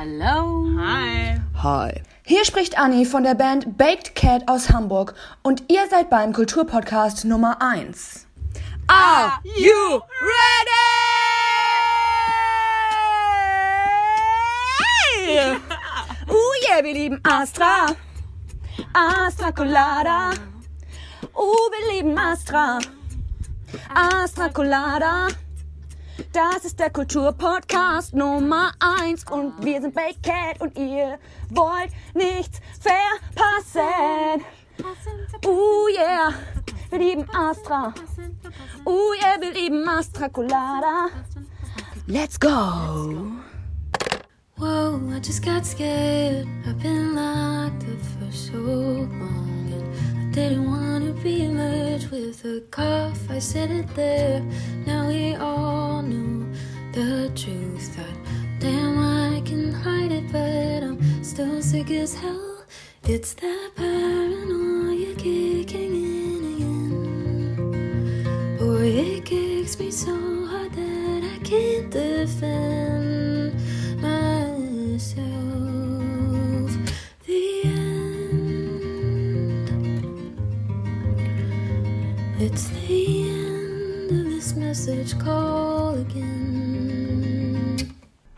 Hallo. Hi. Hi. Hier spricht Anni von der Band Baked Cat aus Hamburg und ihr seid beim Kulturpodcast Nummer 1. Are you ready? Uh, yeah, wir lieben Astra. Astra Colada. Uh, wir lieben Astra. Astra Colada. Das ist der Kulturpodcast Nummer 1 und wir sind Baked Cat und ihr wollt nichts verpassen. Uh, yeah, wir lieben Astra. Uh, yeah, wir lieben Astra Colada. Let's go. Whoa, I just got scared. I've been locked up for so long. Didn't want to be merged with a cough. I said it there. Now we all knew the truth. That damn, I can hide it, but I'm still sick as hell. It's that paranoia kicking in again. Boy, it kicks me so hard that I can't defend myself. It's the end of this message. Call again.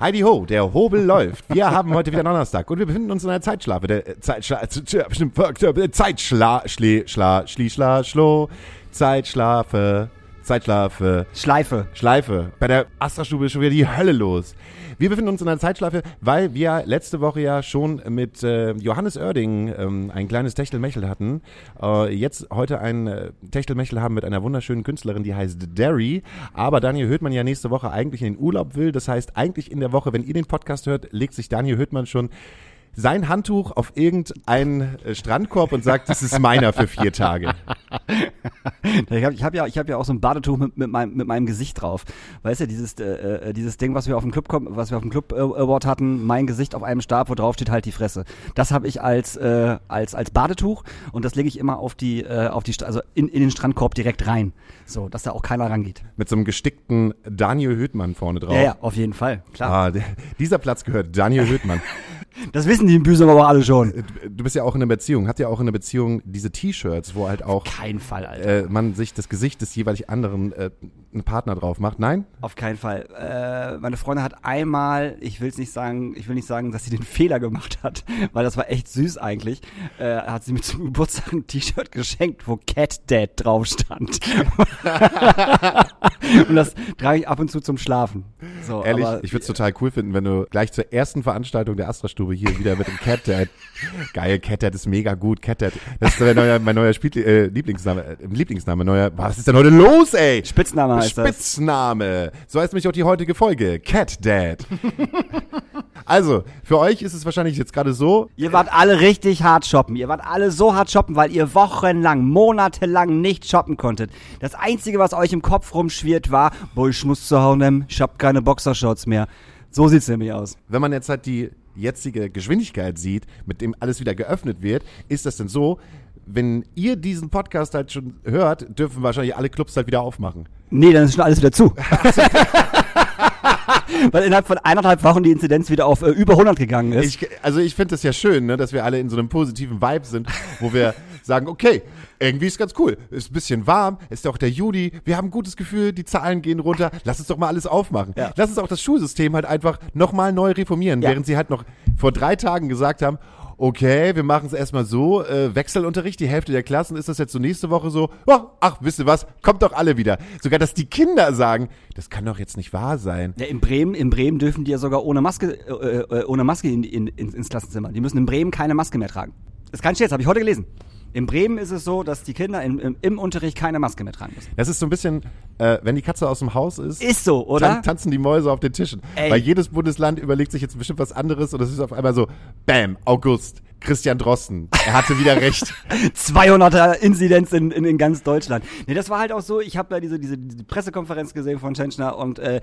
Heidi Ho, der Hobel läuft. Wir haben heute wieder Donnerstag und wir befinden uns in einer Zeitschlafe. Der äh, Zeitschla bestimmt äh, Zeitschla schli schla schli schla schlo Zeitschlafe Zeitschlafe Schleife. Schleife. Bei der Astra-Stube ist schon wieder die Hölle los. Wir befinden uns in einer Zeitschleife, weil wir letzte Woche ja schon mit äh, Johannes Oerding ähm, ein kleines Techtelmechel hatten. Äh, jetzt heute ein äh, Techtelmechel haben mit einer wunderschönen Künstlerin, die heißt Derry. Aber Daniel Höhtmann ja nächste Woche eigentlich in den Urlaub will. Das heißt, eigentlich in der Woche, wenn ihr den Podcast hört, legt sich Daniel Höhtmann schon sein Handtuch auf irgendeinen äh, Strandkorb und sagt, das ist meiner für vier Tage. Ich habe hab ja, ich hab ja auch so ein Badetuch mit, mit, meinem, mit meinem Gesicht drauf. Weißt du, dieses, äh, äh, dieses Ding, was wir auf dem Club, was wir auf dem Club äh, Award hatten, mein Gesicht auf einem Stab, wo drauf steht halt die Fresse. Das habe ich als, äh, als, als Badetuch und das lege ich immer auf die, äh, auf die, also in, in den Strandkorb direkt rein. So, dass da auch keiner rangeht. Mit so einem gestickten Daniel Höhtmann vorne drauf. Ja, ja, auf jeden Fall, klar. Ah, der, dieser Platz gehört Daniel Höhtmann. Das wissen die in Büsum aber alle schon. Du bist ja auch in einer Beziehung, habt ja auch in einer Beziehung diese T-Shirts, wo halt auch Kein Fall, Alter. äh, man sich das Gesicht des jeweilig anderen äh, einen Partner drauf macht. Nein? Auf keinen Fall. Äh, meine Freundin hat einmal, ich will es nicht sagen, ich will nicht sagen, dass sie den Fehler gemacht hat, weil das war echt süß eigentlich. Äh, hat sie mir zum Geburtstag ein T-Shirt geschenkt, wo Cat Dad drauf stand. und das trage ich ab und zu zum Schlafen. So, Ehrlich, ich würde es total cool finden, wenn du gleich zur ersten Veranstaltung der Astra-Stube hier wieder mit dem Cat Dad. Geil, Cat Dad ist mega gut. Cat Dad, das ist mein neuer, mein neuer Spiel, äh, Lieblingsname, äh, Lieblingsname, neuer, was ist denn heute los, ey? Spitzname heißt das. Spitzname. So heißt mich auch die heutige Folge. Cat Dad. also, für euch ist es wahrscheinlich jetzt gerade so, Ihr wart alle richtig hart shoppen. Ihr wart alle so hart shoppen, weil ihr wochenlang, monatelang nicht shoppen konntet. Das Einzige, was euch im Kopf rumschwirrt, war, boah, ich muss zu Hause ich hab keine Boxershorts mehr. So sieht's nämlich aus. wenn man jetzt halt die jetzige Geschwindigkeit sieht, mit dem alles wieder geöffnet wird, ist das denn so, wenn ihr diesen Podcast halt schon hört, dürfen wahrscheinlich alle Clubs halt wieder aufmachen. Nee, dann ist schon alles wieder zu. Weil innerhalb von eineinhalb Wochen die Inzidenz wieder auf äh, über 100 gegangen ist. Ich, also ich finde das ja schön, ne, dass wir alle in so einem positiven Vibe sind, wo wir sagen, okay, irgendwie ist ganz cool. Ist ein bisschen warm, ist ja auch der Juli, wir haben ein gutes Gefühl, die Zahlen gehen runter. Lass uns doch mal alles aufmachen. Ja. Lass uns auch das Schulsystem halt einfach nochmal neu reformieren, Ja. während sie halt noch vor drei Tagen gesagt haben, okay, wir machen es erstmal so, äh, Wechselunterricht, die Hälfte der Klassen ist das jetzt so nächste Woche so, oh, ach, wisst ihr was, kommt doch alle wieder. Sogar, dass die Kinder sagen, das kann doch jetzt nicht wahr sein. ja, in Bremen, in Bremen dürfen die ja sogar ohne Maske, äh, äh, ohne Maske in, in, in, ins Klassenzimmer. Die müssen in Bremen keine Maske mehr tragen. Das ist kein Scherz, habe ich heute gelesen. In Bremen ist es so, dass die Kinder im, im, im Unterricht keine Maske mehr tragen müssen. Das ist so ein bisschen, äh, wenn die Katze aus dem Haus ist, Ist so, oder? Tan tanzen die Mäuse auf den Tischen. Ey. Weil jedes Bundesland überlegt sich jetzt bestimmt was anderes und es ist auf einmal so, bam, August. Christian Drosten. Er hatte wieder recht. 200er Inzidenz in, in, in ganz Deutschland. Nee, das war halt auch so, ich habe da diese, diese, diese Pressekonferenz gesehen von Tschentschner und äh,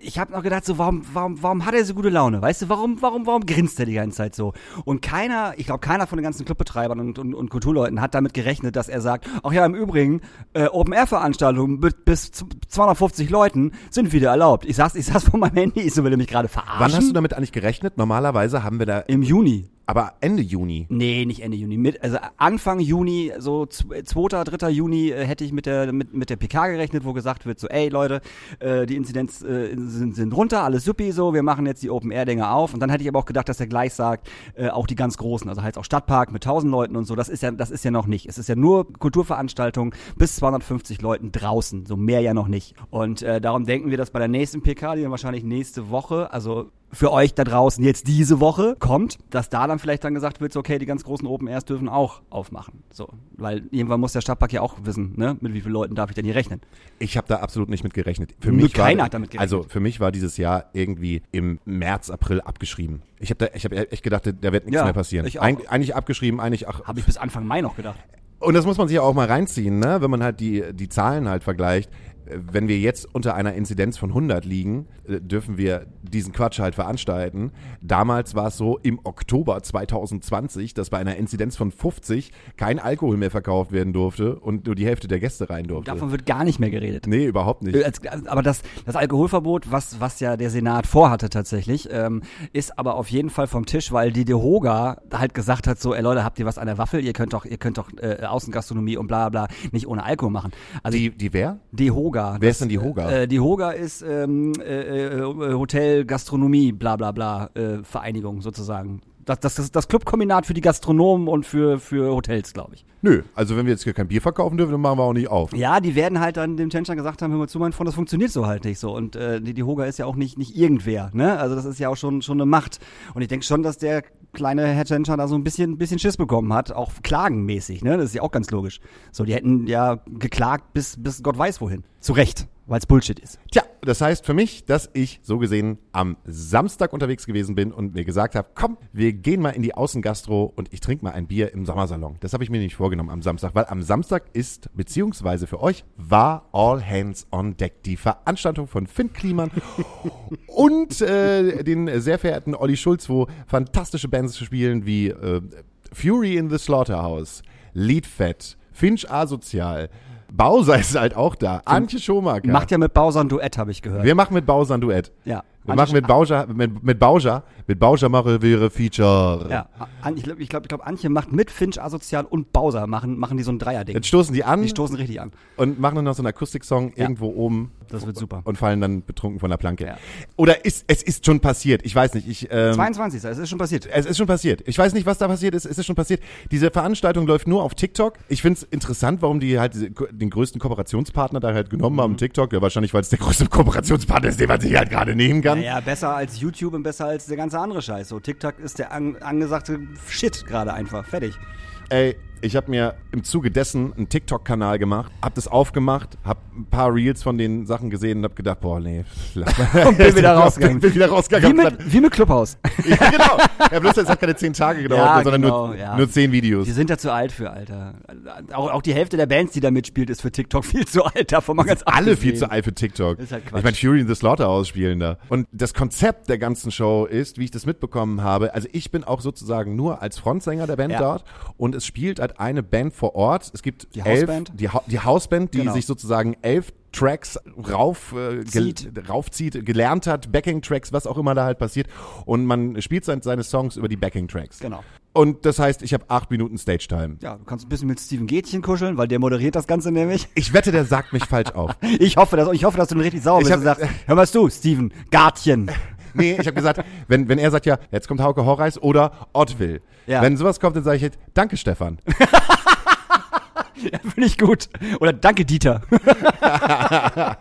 ich habe noch gedacht, so warum, warum, warum hat er so gute Laune? Weißt du, warum, warum, warum grinst er die ganze Zeit so? Und keiner, ich glaube, keiner von den ganzen Clubbetreibern und, und, und Kulturleuten hat damit gerechnet, dass er sagt, ach ja, im Übrigen, äh, Open-Air-Veranstaltungen mit bis zu 250 Leuten sind wieder erlaubt. Ich saß, ich saß vor meinem Handy, ich so will mich gerade verarschen. Wann hast du damit eigentlich gerechnet? Normalerweise haben wir da, Im Juni. Aber Ende Juni. Nee, nicht Ende Juni. Mit, also Anfang Juni, so 2., 3. Juni äh, hätte ich mit der, mit, mit der PK gerechnet, wo gesagt wird, so, ey Leute, äh, die Inzidenz äh, sind, sind runter, alles suppi so, wir machen jetzt die Open-Air-Dinger auf. Und dann hätte ich aber auch gedacht, dass er gleich sagt, auch die ganz großen, also halt auch Stadtpark mit 1000 Leuten und so, das ist ja, das ist ja noch nicht. Es ist ja nur Kulturveranstaltung bis 250 Leuten draußen, so mehr ja noch nicht. Und darum denken wir, dass bei der nächsten PK, die dann wahrscheinlich nächste Woche, also für euch da draußen jetzt diese Woche kommt, dass da dann vielleicht dann gesagt wird, so, okay, die ganz großen Open Airs dürfen auch aufmachen. So, weil irgendwann muss der Stadtpark ja auch wissen, ne, mit wie vielen Leuten darf ich denn hier rechnen. Ich habe da absolut nicht mit gerechnet. Für Nur mich war, keiner hat damit gerechnet. Also für mich war dieses Jahr irgendwie im März, April abgeschrieben. Ich habe da, ich habe echt gedacht, da wird nichts Ja, mehr passieren. Eig eigentlich abgeschrieben, eigentlich ach, Habe ich bis Anfang Mai noch gedacht. Und das muss man sich ja auch mal reinziehen, ne? wenn man halt die, die Zahlen halt vergleicht. Wenn wir jetzt unter einer Inzidenz von 100 liegen, äh, dürfen wir diesen Quatsch halt veranstalten. Damals war es so im Oktober 2020, dass bei einer Inzidenz von 50 kein Alkohol mehr verkauft werden durfte und nur die Hälfte der Gäste rein durfte. Davon wird gar nicht mehr geredet. nee, überhaupt nicht. Äh, Aber das, das Alkoholverbot, was, was ja der Senat vorhatte tatsächlich, ähm, ist aber auf jeden Fall vom Tisch, weil die Dehoga halt gesagt hat, so, ey Leute, habt ihr was an der Waffel? Ihr könnt doch, ihr könnt doch äh, Außengastronomie und bla bla nicht ohne Alkohol machen. Also Die, die wer? Dehoga. Wer ist denn die Hoga? Äh, die Hoga ist ähm, äh, äh, Hotel, Gastronomie, bla bla bla, äh, Vereinigung sozusagen. Das, das, das das Clubkombinat für die Gastronomen und für, für Hotels, glaube ich. Nö, also wenn wir jetzt hier kein Bier verkaufen dürfen, dann machen wir auch nicht auf. Ja, die werden halt dann dem Tschentscher gesagt haben, hör mal zu, mein Freund, das funktioniert so halt nicht so. Und äh, die, die Hoga ist ja auch nicht, nicht irgendwer, ne? Also das ist ja auch schon, schon eine Macht. Und ich denke schon, dass der kleine Herr Tschentscher da so ein bisschen, bisschen Schiss bekommen hat, auch klagenmäßig, ne? Das ist ja auch ganz logisch. So, die hätten ja geklagt bis, bis Gott weiß wohin. Zu Recht, weil es Bullshit ist. Tja, das heißt für mich, dass ich so gesehen am Samstag unterwegs gewesen bin und mir gesagt habe, komm, wir gehen mal in die Außengastro und ich trinke mal ein Bier im Sommersalon. Das habe ich mir nicht vorgenommen am Samstag, weil am Samstag ist, beziehungsweise für euch, war All Hands on Deck, die Veranstaltung von Finn Kliman und äh, den sehr verehrten Olli Schulz, wo fantastische Bands spielen wie äh, Fury in the Slaughterhouse, Leadfett, Finch Asozial, Bowser ist halt auch da, Antje Schomaker. Macht ja mit Bowser ein Duett, habe ich gehört. Wir machen mit Bowser ein Duett. ja. Wir machen mit Bowser, mit, mit Bowser, mit Bowser mache wäre Feature. Ja, An, ich glaube, ich glaub, ich glaub, Antje macht mit Finch Asozial und Bowser machen, machen die so ein Dreierding. Jetzt stoßen die an Die stoßen richtig an. und machen dann noch so einen Akustik-Song Ja. irgendwo oben. Das wird super. Und fallen dann betrunken von der Planke. Ja. Oder ist, es ist schon passiert. Ich weiß nicht. Ich, ähm, 22. Es ist schon passiert. es ist schon passiert. Ich weiß nicht, was da passiert ist. Es ist schon passiert. Diese Veranstaltung läuft nur auf TikTok. Ich finde es interessant, warum die halt diese, den größten Kooperationspartner da halt genommen Mhm. haben, TikTok. Ja, wahrscheinlich, weil es der größte Kooperationspartner ist, den man sich halt gerade nehmen kann. Naja, besser als YouTube und besser als der ganze andere Scheiß. So, TikTok ist der an, angesagte Shit gerade einfach. Fertig. Ey, ich habe mir im Zuge dessen einen TikTok-Kanal gemacht, hab das aufgemacht, hab ein paar Reels von den Sachen gesehen und hab gedacht, boah, nee. Und bin wieder rausgegangen. bin wieder rausgegangen. Wie mit, wie mit Clubhouse. ja, genau. Ja, bloß es hat keine zehn Tage gedauert, Ja, sondern genau, nur, ja. nur zehn Videos. Die sind ja zu alt für, Alter. Auch, auch die Hälfte der Bands, die da mitspielt, ist für TikTok viel zu alt. Davon mal ganz Alle viel zu alt für TikTok. Ist halt Quatsch. ich meine, Fury in the Slaughterhouse spielen da. Und das Konzept der ganzen Show ist, wie ich das mitbekommen habe, also ich bin auch sozusagen nur als Frontsänger der Band Ja. dort und es spielt halt eine Band vor Ort. Es gibt Die elf, Hausband? die, Ha- die Hausband, die Genau. sich sozusagen elf Tracks rauf, äh, gel- raufzieht, gelernt hat, Backing-Tracks, was auch immer da halt passiert. Und man spielt sein, seine Songs über die Backing-Tracks. Genau. Und das heißt, ich habe acht Minuten Stage-Time. Ja, du kannst ein bisschen mit Steven Gätchen kuscheln, weil der moderiert das Ganze nämlich. Ich wette, der sagt mich falsch auf. Ich hoffe, dass, ich hoffe, dass du dann richtig sauer Ich bist und hab- sagst, hör mal du, Steven, Gartchen. Nee, ich habe gesagt, wenn, wenn er sagt, ja, jetzt kommt Hauke Horreis oder Ottwill. Ja. Wenn sowas kommt, dann sage ich jetzt, danke Stefan. Ja, Finde ich gut. Oder danke, Dieter.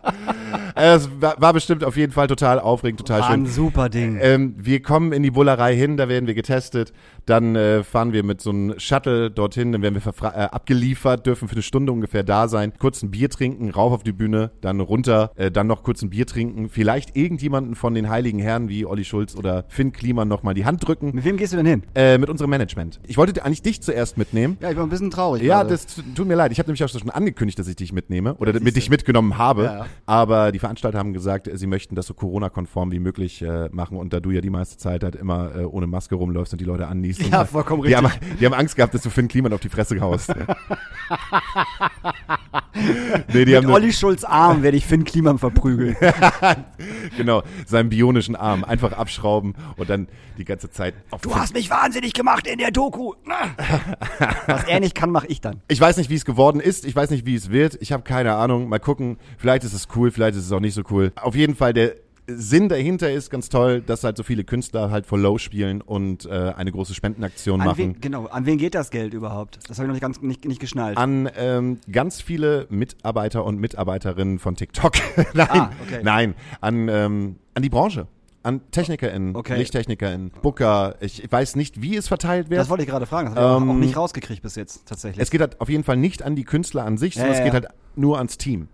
Äh, Es war, war bestimmt auf jeden Fall total aufregend, total War schön. ein super Ding. Ähm, wir kommen in die Bullerei hin, da werden wir getestet. Dann äh, fahren wir mit so einem Shuttle dorthin, dann werden wir äh, abgeliefert, dürfen für eine Stunde ungefähr da sein, kurz ein Bier trinken, rauf auf die Bühne, dann runter, äh, dann noch kurz ein Bier trinken, vielleicht irgendjemanden von den heiligen Herren wie Olli Schulz oder Finn Kliman noch mal die Hand drücken. Mit wem gehst du denn hin? Äh, mit unserem Management. Ich wollte eigentlich dich zuerst mitnehmen. Ja, ich war ein bisschen traurig. Ja, gerade. das tut mir leid. Ich habe nämlich auch schon angekündigt, dass ich dich mitnehme oder mit dich mitgenommen habe. Ja, ja. Aber die Veranstalter haben gesagt, sie möchten das so Corona-konform wie möglich äh, machen. Und da du ja die meiste Zeit halt immer äh, ohne Maske rumläufst und die Leute anniest. Ja, und, vollkommen die haben, richtig. die haben Angst gehabt, dass du Finn Kliman auf die Fresse haust. nee, die haben Mit nur, Olli Schulz Arm werde ich Finn Kliman verprügeln. genau seinen bionischen Arm einfach abschrauben und dann die ganze Zeit auf Du hast mich wahnsinnig gemacht in der Doku. Was er nicht kann, mache ich dann. Ich weiß nicht, wie es geworden ist. Ich weiß nicht, wie es wird. Ich habe keine Ahnung. Mal gucken. Vielleicht ist es cool, vielleicht ist es auch nicht so cool. Auf jeden Fall, der Sinn dahinter ist ganz toll, dass halt so viele Künstler halt for low spielen und äh, eine große Spendenaktion An machen. wen, genau, an wen geht das Geld überhaupt? Das habe ich noch nicht ganz nicht, nicht geschnallt. An ähm, ganz viele Mitarbeiter und Mitarbeiterinnen von TikTok. nein, Ah, okay. nein, an, ähm, an die Branche. An TechnikerInnen, Okay. LichttechnikerInnen, Booker. Ich, ich weiß nicht, wie es verteilt wird. das wollte ich gerade fragen. Das habe ich Ähm, auch nicht rausgekriegt bis jetzt, tatsächlich. Es geht halt auf jeden Fall nicht an die Künstler an sich, sondern Ja, es geht ja. halt nur ans Team.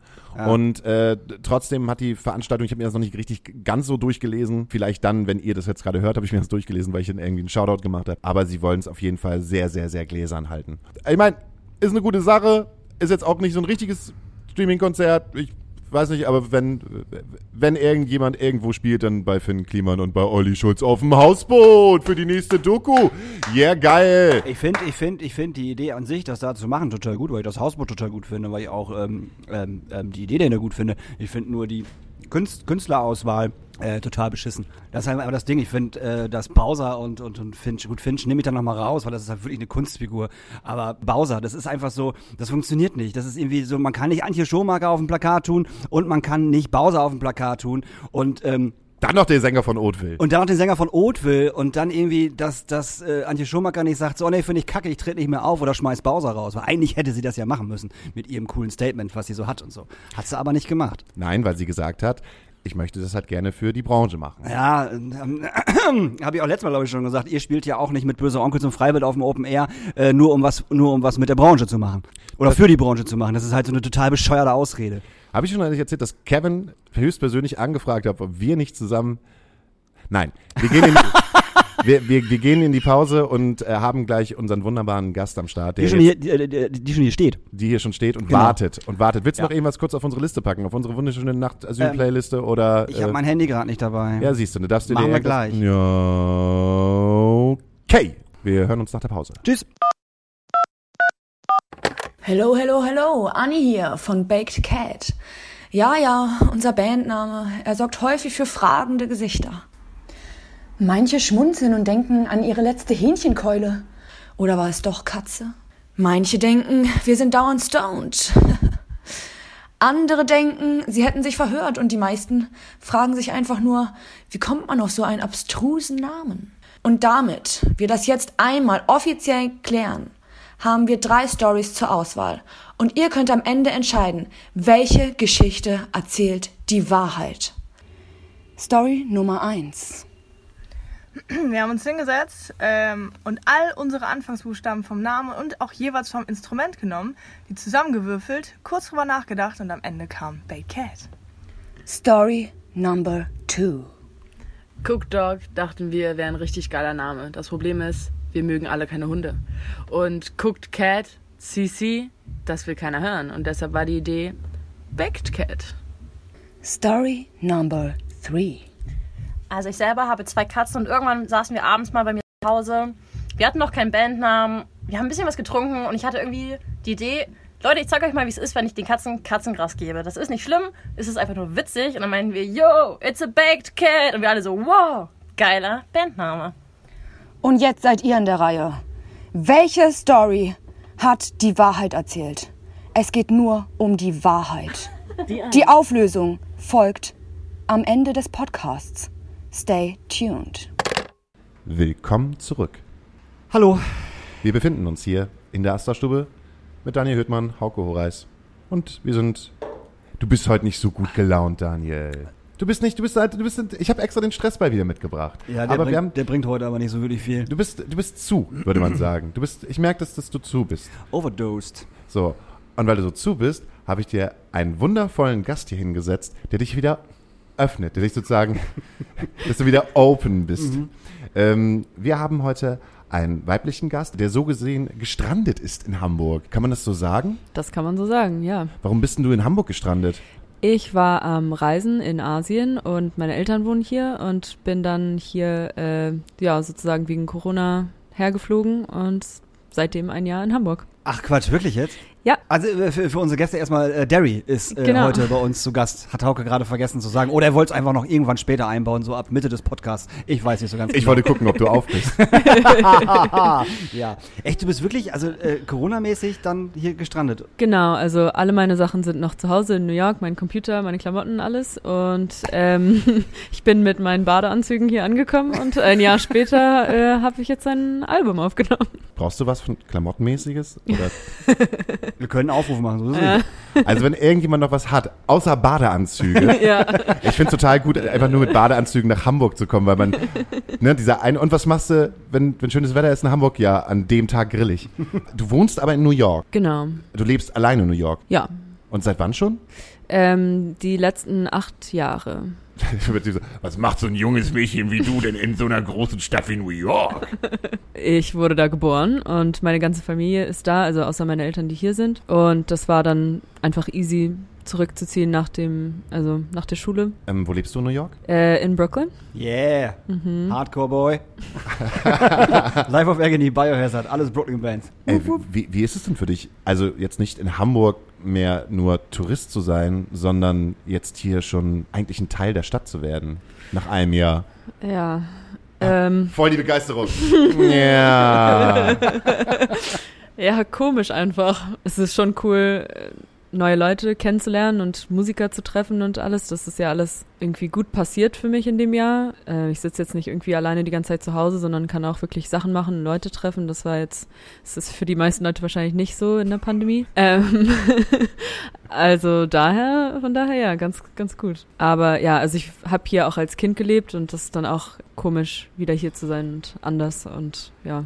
Und äh, trotzdem hat die Veranstaltung, ich habe mir das noch nicht richtig ganz so durchgelesen, vielleicht dann, wenn ihr das jetzt gerade hört, habe ich mir das durchgelesen, weil ich dann irgendwie einen Shoutout gemacht habe. Aber sie wollen es auf jeden Fall sehr, sehr, sehr gläsern halten. Ich meine, ist eine gute Sache, ist jetzt auch nicht so ein richtiges Streaming-Konzert. Ich weiß nicht, aber wenn, wenn irgendjemand irgendwo spielt, dann bei Finn Kliman und bei Olli Schulz auf dem Hausboot für die nächste Doku. Yeah, geil. Ich finde, ich finde, ich finde die Idee an sich, das da zu machen, total gut, weil ich das Hausboot total gut finde, weil ich auch ähm, ähm, ähm, die Idee dahinter gut finde. Ich finde nur die Künst Künstlerauswahl äh, total beschissen. Das ist halt aber das Ding. Ich finde, äh, dass Bowser und, und, und Finch, gut, Finch nehme ich dann nochmal raus, weil das ist halt wirklich eine Kunstfigur. Aber Bowser, das ist einfach so, das funktioniert nicht. Das ist irgendwie so, man kann nicht Antje Schomaker auf dem Plakat tun und man kann nicht Bowser auf dem Plakat tun. Und ähm, Dann noch der Sänger von Oatville. und dann noch den Sänger von Oatville und dann irgendwie, dass, dass äh, Antje Schumacher nicht sagt, so, nee, finde ich kacke, ich trete nicht mehr auf oder schmeiß Bowser raus. Weil eigentlich hätte sie das ja machen müssen mit ihrem coolen Statement, was sie so hat und so. Hat sie aber nicht gemacht. Nein, weil sie gesagt hat, ich möchte das halt gerne für die Branche machen. Ja, ähm, habe ich auch letztes Mal, glaube ich, schon gesagt, ihr spielt ja auch nicht mit böser Onkel zum Freiwild auf dem Open Air, äh, nur um was, nur um was mit der Branche zu machen. Oder für die Branche zu machen. Das ist halt so eine total bescheuerte Ausrede. Habe ich schon eigentlich erzählt, dass Kevin höchstpersönlich angefragt hat, ob wir nicht zusammen. Nein, wir gehen in, wir, wir, wir gehen in die Pause und äh, haben gleich unseren wunderbaren Gast am Start, der Die schon jetzt, hier, die, die, die schon hier steht. die hier schon steht und Genau. wartet und wartet. Willst du Ja. noch irgendwas kurz auf unsere Liste packen, auf unsere wunderschöne Nacht-Asyl-Playliste oder? Ich habe äh, mein Handy gerade nicht dabei. ja, siehst du, du darfst dir Machen dir wir gleich. Ja, okay. Wir hören uns nach der Pause. Tschüss. Hello, hello, hello, Anni hier von Baked Cat. Ja, ja, unser Bandname. Er sorgt häufig für fragende Gesichter. Manche schmunzeln und denken an ihre letzte Hähnchenkeule. Oder war es doch Katze? Manche denken, wir sind dauernd stoned. Andere denken, sie hätten sich verhört und die meisten fragen sich einfach nur, wie kommt man auf so einen abstrusen Namen? Und damit wir das jetzt einmal offiziell klären, haben wir drei Stories zur Auswahl. Und ihr könnt am Ende entscheiden, welche Geschichte erzählt die Wahrheit. Story Nummer eins. Wir haben uns hingesetzt ähm, und all unsere Anfangsbuchstaben vom Namen und auch jeweils vom Instrument genommen, die zusammengewürfelt, kurz drüber nachgedacht und am Ende kam Baked Cat. Story Number two. Cook Dog dachten wir wäre ein richtig geiler Name. Das Problem ist, wir mögen alle keine Hunde. Und Cooked Cat, CC, das will keiner hören. Und deshalb war die Idee Baked Cat. Story Number three. Also ich selber habe zwei Katzen und irgendwann saßen wir abends mal bei mir zu Hause. Wir hatten noch keinen Bandnamen. Wir haben ein bisschen was getrunken und ich hatte irgendwie die Idee, Leute, ich zeig euch mal, wie es ist, wenn ich den Katzen Katzengras gebe. Das ist nicht schlimm, es ist einfach nur witzig. Und dann meinen wir, yo, it's a baked cat. Und wir alle so, wow, geiler Bandname. Und jetzt seid ihr in der Reihe. Welche Story hat die Wahrheit erzählt? Es geht nur um die Wahrheit. Die Auflösung folgt am Ende des Podcasts. Stay tuned. Willkommen zurück. Hallo. Wir befinden uns hier in der Astra-Stube mit Daniel Hüttmann, Hauke Horeis und wir sind Du bist heute nicht so gut gelaunt, Daniel. Du bist nicht, du bist halt, du bist, ich habe extra den Stressball wieder mitgebracht. Ja, der, aber bringt, wir haben, der bringt heute aber nicht so wirklich viel. du bist, du bist zu, würde man sagen. Du bist, ich merke, dass, dass du zu bist. Overdosed. So. Und weil du so zu bist, habe ich dir einen wundervollen Gast hier hingesetzt, der dich wieder öffnet, der dich sozusagen, dass du wieder open bist. Ähm, wir haben heute einen weiblichen Gast, der so gesehen gestrandet ist in Hamburg. Kann man das so sagen? Das kann man so sagen, ja. Warum bist denn du in Hamburg gestrandet? Ich war am Reisen in Asien und meine Eltern wohnen hier und bin dann hier, äh, ja, sozusagen wegen Corona hergeflogen und seitdem ein Jahr in Hamburg. Ach Quatsch, wirklich jetzt? Ja. Also äh, für, für unsere Gäste erstmal, äh, Derry ist äh, Genau. heute bei uns zu Gast. Hat Hauke gerade vergessen zu sagen. Oder er wollte es einfach noch irgendwann später einbauen, so ab Mitte des Podcasts. Ich weiß nicht so ganz Ich genau. wollte gucken, ob du auf bist. ja. Echt, du bist wirklich, also äh, Corona-mäßig dann hier gestrandet. Genau, also alle meine Sachen sind noch zu Hause in New York, mein Computer, meine Klamotten, alles. Und ähm, ich bin mit meinen Badeanzügen hier angekommen und ein Jahr später äh, habe ich jetzt ein Album aufgenommen. Brauchst du was von Klamottenmäßiges? Oder? Wir können einen Aufruf machen, so ist es nicht. Also wenn irgendjemand noch was hat, außer Badeanzüge. ja. Ich finde es total gut, einfach nur mit Badeanzügen nach Hamburg zu kommen, weil man, ne, dieser eine, und was machst du, wenn, wenn schönes Wetter ist in Hamburg? Ja, an dem Tag grill ich. Du wohnst aber in New York. Genau. Du lebst alleine in New York. Ja. Und seit wann schon? Ähm, die letzten acht Jahre. was macht so ein junges Mädchen wie du denn in so einer großen Stadt wie New York? Ich wurde da geboren und meine ganze Familie ist da, also außer meine Eltern, die hier sind. Und das war dann einfach easy zurückzuziehen nach dem, also nach der Schule Ähm, wo lebst du in New York? äh, in Brooklyn. Yeah. Mhm. Hardcore Boy. Life of Agony, Biohazard, alles Brooklyn Bands. Ey, wie, wie ist es denn für dich? Also jetzt nicht in Hamburg mehr nur Tourist zu sein, sondern jetzt hier schon eigentlich ein Teil der Stadt zu werden. Nach einem Jahr. Ja. Ähm, Voll die Begeisterung. ja. ja, komisch einfach. Es ist schon cool, äh, neue Leute kennenzulernen und Musiker zu treffen und alles. Das ist ja alles irgendwie gut passiert für mich in dem Jahr. Äh, ich sitze jetzt nicht irgendwie alleine die ganze Zeit zu Hause, sondern kann auch wirklich Sachen machen, Leute treffen. Das war jetzt, das ist für die meisten Leute wahrscheinlich nicht so in der Pandemie. Ähm, also daher, von daher ja, ganz, ganz gut. Aber ja, also ich habe hier auch als Kind gelebt und das ist dann auch komisch, wieder hier zu sein und anders und ja.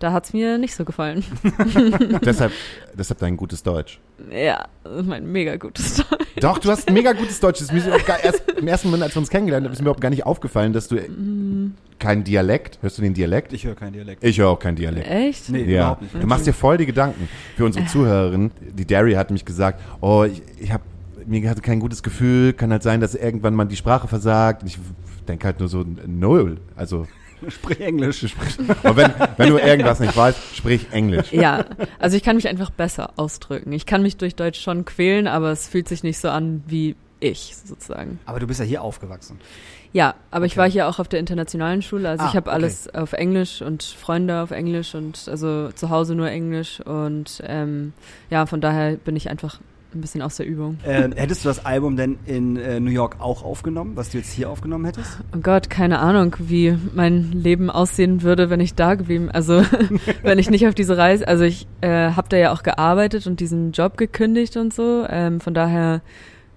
Da hat's mir nicht so gefallen. deshalb, deshalb dein gutes Deutsch. Ja, mein mega gutes Deutsch. Doch, du hast ein mega gutes Deutsch. Das ist mir gar, erst, Im ersten Moment, als wir uns kennengelernt haben, ist mir überhaupt gar nicht aufgefallen, dass du keinen Dialekt. Hörst du den Dialekt? Ich höre keinen Dialekt. Ich höre auch keinen Dialekt. Echt? Nee, Ja, überhaupt nicht. du machst dir voll die Gedanken. Für unsere Zuhörerin, die Derry hat mich gesagt, oh, ich, ich habe mir hatte kein gutes Gefühl, kann halt sein, dass irgendwann man die Sprache versagt. Und ich denke halt nur so, null. Also, Sprich Englisch. aber wenn, wenn du irgendwas nicht weißt, sprich Englisch. Ja, also ich kann mich einfach besser ausdrücken. Ich kann mich durch Deutsch schon quälen, aber es fühlt sich nicht so an wie ich sozusagen. Aber du bist ja hier aufgewachsen. Ja, aber ich Okay. war hier auch auf der internationalen Schule, also Ah, ich habe okay. alles auf Englisch und Freunde auf Englisch und also zu Hause nur Englisch und ähm, ja, von daher bin ich einfach ein bisschen aus der Übung. Äh, hättest du das Album denn in äh, New York auch aufgenommen, was du jetzt hier aufgenommen hättest? Oh Gott, keine Ahnung, wie mein Leben aussehen würde, wenn ich da geblieben, also wenn ich nicht auf diese Reise, also ich äh, habe da ja auch gearbeitet und diesen Job gekündigt und so, ähm, von daher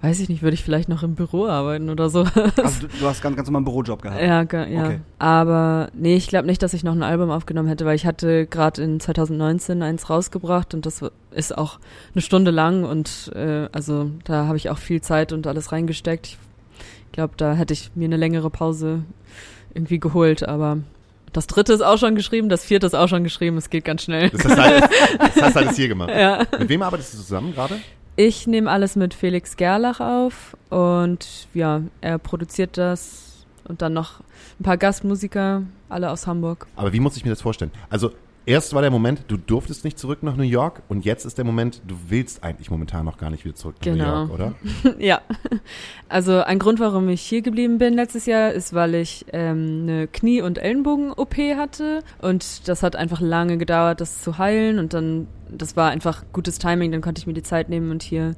weiß ich nicht, würde ich vielleicht noch im Büro arbeiten oder so. Also du, du hast ganz, ganz normal einen Bürojob gehabt. Ja, ja. Okay. Aber nee, ich glaube nicht, dass ich noch ein Album aufgenommen hätte, weil ich hatte gerade in 2019 eins rausgebracht und das ist auch eine Stunde lang und äh, also da habe ich auch viel Zeit und alles reingesteckt. Ich glaube, da hätte ich mir eine längere Pause irgendwie geholt, aber das dritte ist auch schon geschrieben, das vierte ist auch schon geschrieben, es geht ganz schnell. Das hast du alles, das hast du alles hier gemacht. Ja. Mit wem arbeitest du zusammen gerade? Ich nehme alles mit Felix Gerlach auf und ja, er produziert das und dann noch ein paar Gastmusiker, alle aus Hamburg. Aber wie muss ich mir das vorstellen? Also, erst war der Moment, du durftest nicht zurück nach New York und jetzt ist der Moment, du willst eigentlich momentan noch gar nicht wieder zurück nach Genau. New York, oder? ja. Also ein Grund, warum ich hier geblieben bin letztes Jahr, ist, weil ich ähm, eine Knie- und Ellenbogen-OP hatte. Und das hat einfach lange gedauert, das zu heilen. Und dann das war einfach gutes Timing, dann konnte ich mir die Zeit nehmen und hier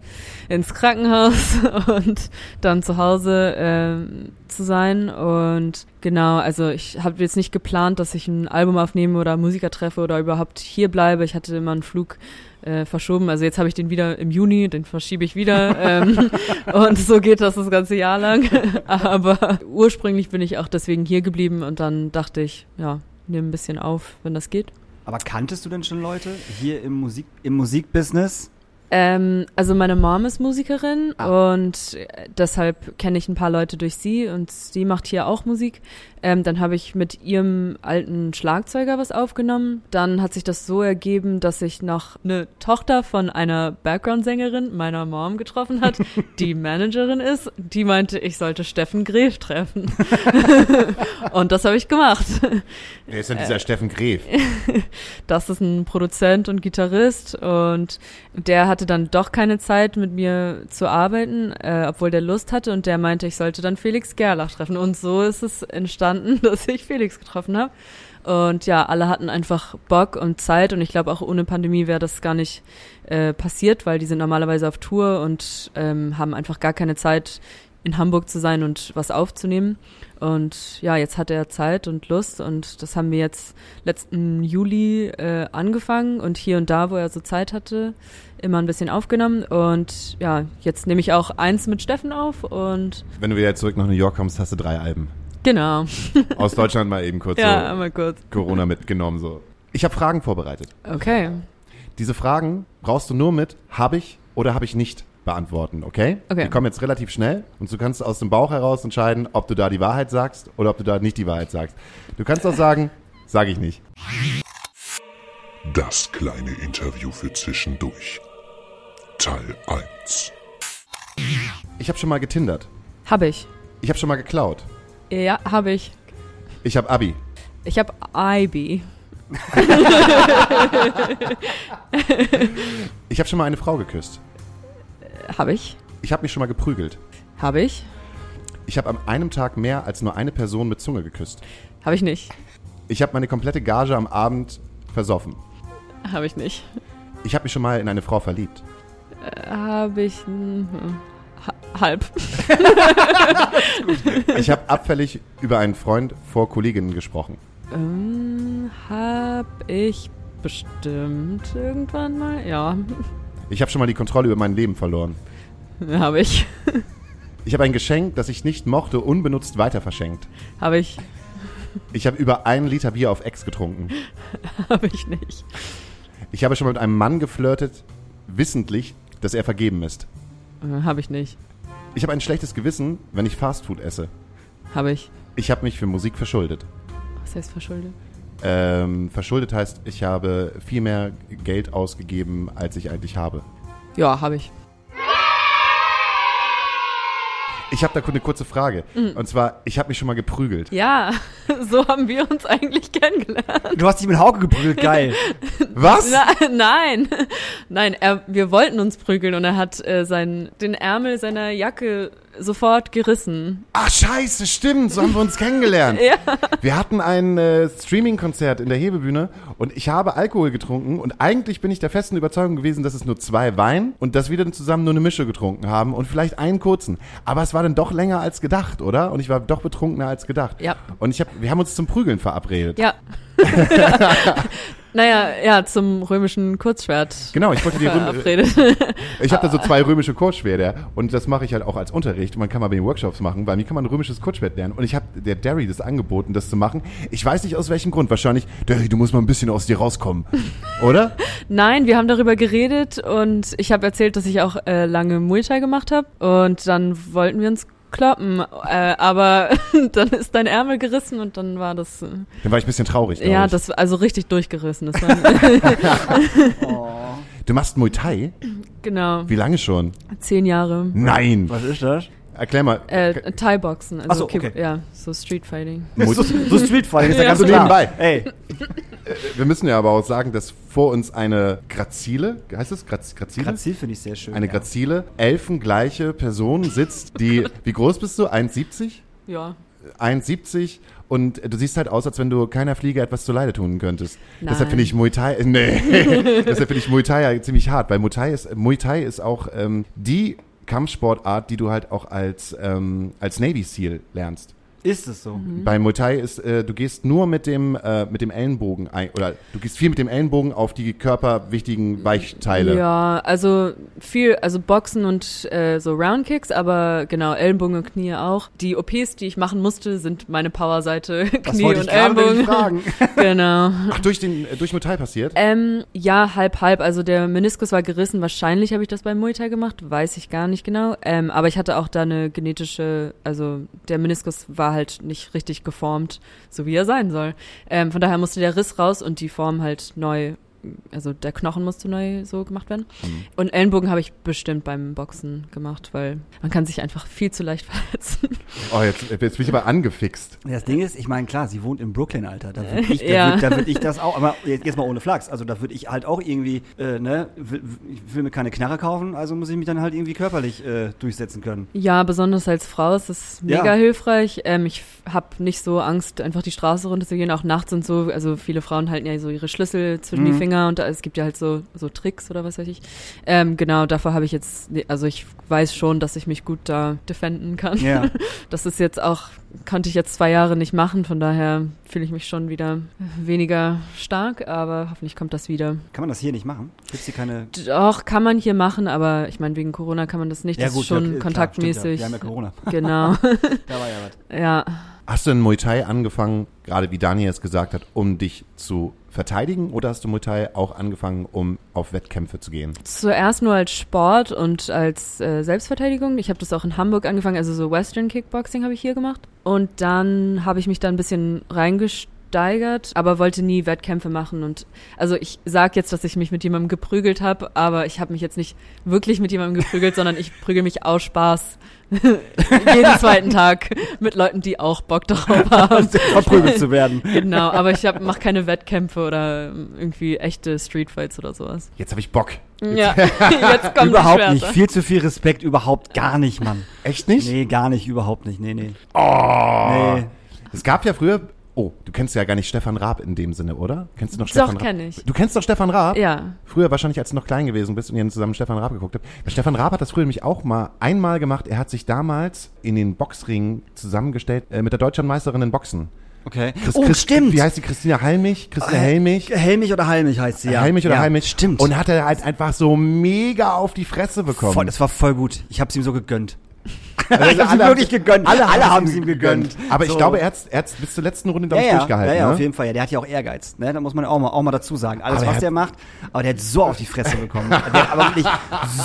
ins Krankenhaus und dann zu Hause ähm, zu sein. Und genau, also ich habe jetzt nicht geplant, dass ich ein Album aufnehme oder Musiker treffe oder überhaupt hier bleibe. Ich hatte immer einen Flug äh, verschoben. Also jetzt habe ich den wieder im Juni, den verschiebe ich wieder. ähm, und so geht das das ganze Jahr lang. Aber ursprünglich bin ich auch deswegen hier geblieben und dann dachte ich, ja, nehme ein bisschen auf, wenn das geht. Aber kanntest du denn schon Leute hier im Musik im Musikbusiness? Ähm, also meine Mom ist Musikerin Ah. und äh, deshalb kenne ich ein paar Leute durch sie und sie macht hier auch Musik. Ähm, dann habe ich mit ihrem alten Schlagzeuger was aufgenommen. Dann hat sich das so ergeben, dass ich noch eine Tochter von einer Background-Sängerin meiner Mom getroffen hat, die Managerin ist. Die meinte, ich sollte Steffen Gref treffen. und das habe ich gemacht. Wer ist denn dieser Steffen Gref? Das ist ein Produzent und Gitarrist und der hatte dann doch keine Zeit mit mir zu arbeiten, äh, obwohl der Lust hatte und der meinte, ich sollte dann Felix Gerlach treffen. Und so ist es entstanden, dass ich Felix getroffen habe. Und ja, alle hatten einfach Bock und Zeit und ich glaube auch ohne Pandemie wäre das gar nicht äh, passiert, weil die sind normalerweise auf Tour und ähm, haben einfach gar keine Zeit in Hamburg zu sein und was aufzunehmen. Und ja, jetzt hat er Zeit und Lust und das haben wir jetzt letzten Juli äh, angefangen und hier und da, wo er so Zeit hatte, immer ein bisschen aufgenommen. Und ja, jetzt nehme ich auch eins mit Steffen auf und Wenn du wieder zurück nach New York kommst, hast du drei Alben. genau. Aus Deutschland mal eben kurz ja, so einmal kurz. Corona mitgenommen. so. Ich habe Fragen vorbereitet. Okay. Diese Fragen brauchst du nur mit habe ich oder habe ich nicht beantworten, okay? Okay. Die kommen jetzt relativ schnell und du kannst aus dem Bauch heraus entscheiden, ob du da die Wahrheit sagst oder ob du da nicht die Wahrheit sagst. Du kannst auch sagen, sage ich nicht. Das kleine Interview für zwischendurch. Teil 1. Ich habe schon mal getindert. Habe ich. Ich habe schon mal geklaut. Ja, habe ich. Ich habe Abi. Ich habe IB. Ich habe schon mal eine Frau geküsst. Habe ich. Ich habe mich schon mal geprügelt. Habe ich. Ich habe an einem Tag mehr als nur eine Person mit Zunge geküsst. Habe ich nicht. Ich habe meine komplette Gage am Abend versoffen. Habe ich nicht. Ich habe mich schon mal in eine Frau verliebt. Habe ich. hm, ha- halb. Ich habe abfällig über einen Freund vor Kolleginnen gesprochen. Ähm, hab ich bestimmt irgendwann mal? Ja, Ich habe schon mal die Kontrolle über mein Leben verloren. habe ich. Ich habe ein Geschenk, das ich nicht mochte, unbenutzt weiter verschenkt. Habe ich. Ich habe über einen Liter Bier auf Ex getrunken. Habe ich nicht. Ich habe schon mal mit einem Mann geflirtet, wissentlich, dass er vergeben ist. Äh, Habe ich nicht. Ich habe ein schlechtes Gewissen, wenn ich Fastfood esse. Habe ich. Ich habe mich für Musik verschuldet. Was heißt verschuldet? Ähm, verschuldet heißt, ich habe viel mehr Geld ausgegeben, als ich eigentlich habe. Ja, habe ich. Ich habe da eine kurze Frage. Mhm. Und zwar, ich habe mich schon mal geprügelt. Ja, so haben wir uns eigentlich kennengelernt. Du hast dich mit Hauke geprügelt, geil. Was? Na, nein, nein, er, wir wollten uns prügeln und er hat äh, sein, den Ärmel seiner Jacke sofort gerissen. Ach scheiße, stimmt, so haben wir uns kennengelernt. Ja. Wir hatten ein äh, Streaming-Konzert in der Hebebühne und ich habe Alkohol getrunken und eigentlich bin ich der festen Überzeugung gewesen, dass es nur zwei Wein und dass wir dann zusammen nur eine Mische getrunken haben und vielleicht einen kurzen. Aber es war dann doch länger als gedacht, oder? Und ich war doch betrunkener als gedacht. Ja. Und ich hab, wir haben uns zum Prügeln verabredet. Ja. naja, ja, zum römischen Kurzschwert. Genau, ich wollte die Röm verabredet. Ich habe da so zwei römische Kurzschwerter und das mache ich halt auch als Unterricht. Man kann mal bei den Workshops machen, weil mir kann man ein römisches Kurzschwert lernen. Und ich habe der Derry das angeboten, das zu machen. Ich weiß nicht aus welchem Grund. Wahrscheinlich, Derry, du musst mal ein bisschen aus dir rauskommen. Oder? Nein, wir haben darüber geredet und ich habe erzählt, dass ich auch äh, lange Muay Thai gemacht habe und dann wollten wir uns kloppen, äh, aber dann ist dein Ärmel gerissen und dann war das äh, Dann war ich ein bisschen traurig. ja, ich. das also richtig durchgerissen. Das war, Du machst Muay Thai? genau Wie lange schon? zehn Jahre. Nein. Was ist das? Erklär mal. Äh, Thai-Boxen, also Ach so, okay. ja, so Street-Fighting. Muay- So, so Streetfighting ist ja, Ja, ganz so klar. nebenbei. Ey, Wir müssen ja aber auch sagen, dass vor uns eine Grazile, heißt es Graz, Grazile? Grazil finde ich sehr schön. eine ja. Grazile, elfengleiche Person sitzt, die, wie groß bist du? 1,70? Ja, 1,70 und du siehst halt aus, als wenn du keiner Fliege etwas zu Leide tun könntest. Nein. Deshalb finde ich Muay Thai, äh, nee, deshalb finde ich Muay Thai ja ziemlich hart, weil Muay Thai ist, Muay Thai ist auch ähm, die Kampfsportart, die du halt auch als, ähm, als Navy SEAL lernst. Ist es so? Mhm. Bei Muay Thai ist, äh, du gehst nur mit dem, äh, mit dem Ellenbogen ein, oder du gehst viel mit dem Ellenbogen auf die körperwichtigen Weichteile. Ja, also viel, also Boxen und äh, so Roundkicks, aber genau, Ellenbogen und Knie auch. Die OPs, die ich machen musste, sind meine Powerseite, Knie und Ellenbogen. fragen. genau. Ach, durch den, äh, durch Muay Thai passiert? Ähm, ja, halb, halb. Also der Meniskus war gerissen. Wahrscheinlich habe ich das beim Muay Thai gemacht. Weiß ich gar nicht genau. Ähm, aber ich hatte auch da eine genetische, also der Meniskus war halt nicht richtig geformt, so wie er sein soll. Ähm, von daher musste der Riss raus und die Form halt neu, also der Knochen musste neu so gemacht werden. Und Ellenbogen habe ich bestimmt beim Boxen gemacht, weil man kann sich einfach viel zu leicht verletzen. Oh, jetzt, jetzt bin ich aber angefixt. Das Ding ist, ich meine, klar, sie wohnt in Brooklyn, Alter. Da würde ich, da Ja. würd, da würd ich das auch, aber jetzt, jetzt mal ohne Flachs. Also da würde ich halt auch irgendwie, äh, ne, will, ich will mir keine Knarre kaufen, also muss ich mich dann halt irgendwie körperlich äh, durchsetzen können. Ja, besonders als Frau ist es mega Ja. hilfreich. Ähm, ich habe nicht so Angst, einfach die Straße runterzugehen, auch nachts und so. Also viele Frauen halten ja so ihre Schlüssel zwischen die Mhm. Finger und da, es gibt ja halt so, so Tricks oder was weiß ich. Ähm, genau, davor habe ich jetzt, also ich weiß schon, dass ich mich gut da defenden kann. Ja. Das ist jetzt auch, konnte ich jetzt zwei Jahre nicht machen, von daher fühle ich mich schon wieder weniger stark, aber hoffentlich kommt das wieder. Kann man das hier nicht machen? Gibt's hier keine... Doch, kann man hier machen, aber ich meine, wegen Corona kann man das nicht. das ist schon ja, klar, kontaktmäßig. Stimmt, ja. Wir haben ja Corona. Genau. Da war ja was. ja. Hast du in Muay Thai angefangen, gerade wie Daniel es gesagt hat, um dich zu verteidigen oder hast du Muay Thai auch angefangen, um auf Wettkämpfe zu gehen? Zuerst nur als Sport und als äh, Selbstverteidigung. Ich habe das auch in Hamburg angefangen, also so Western Kickboxing habe ich hier gemacht. Und dann habe ich mich da ein bisschen reingesteigert, aber wollte nie Wettkämpfe machen. Und also ich sag jetzt, dass ich mich mit jemandem geprügelt habe, aber ich habe mich jetzt nicht wirklich mit jemandem geprügelt, sondern ich prügel mich aus Spaß jeden zweiten Tag mit Leuten, die auch Bock darauf haben. Verprügelt zu werden. Genau, aber ich mache keine Wettkämpfe oder irgendwie echte Streetfights oder sowas. Jetzt habe ich Bock. Ja, jetzt kommt überhaupt nicht. Viel zu viel Respekt, überhaupt gar nicht, Mann. Echt nicht? Nee, gar nicht, überhaupt nicht. Nee, nee. Oh. Nee. Es gab ja früher. Oh, du kennst ja gar nicht Stefan Raab in dem Sinne, oder? Kennst du noch Doch, Stefan Raab? kenn ich. Du kennst doch Stefan Raab? Ja. Früher wahrscheinlich, als du noch klein gewesen bist und ihr zusammen Stefan Raab geguckt habt. Weil Stefan Raab hat das früher nämlich auch mal einmal gemacht. Er hat sich damals in den Boxring zusammengestellt äh, mit der Deutschlandmeisterin in Boxen. Okay. Chris- oh, Chris- stimmt. Wie heißt die? Christina Heilmich? Christina Äh, Helmich? Helmich oder Heilmich heißt sie, ja. Heilmich oder ja, Heilmich? Stimmt. Und hat er halt einfach so mega auf die Fresse bekommen. voll, das war voll gut. Ich hab's ihm so gegönnt. Also ich ihm alle- wirklich gegönnt. Alle, Alle haben haben's ihm gegönnt. Aber ich So. glaube, er hat's, er hat's bis zur letzten Runde Ja, ich, ja, durchgehalten. ja, ja, ne? auf jeden Fall. Ja, der hat ja auch Ehrgeiz. Ne? Da muss man auch mal, auch mal dazu sagen. Alles, Aber er was hat- der macht, aber der hat so auf die Fresse bekommen. der hat aber wirklich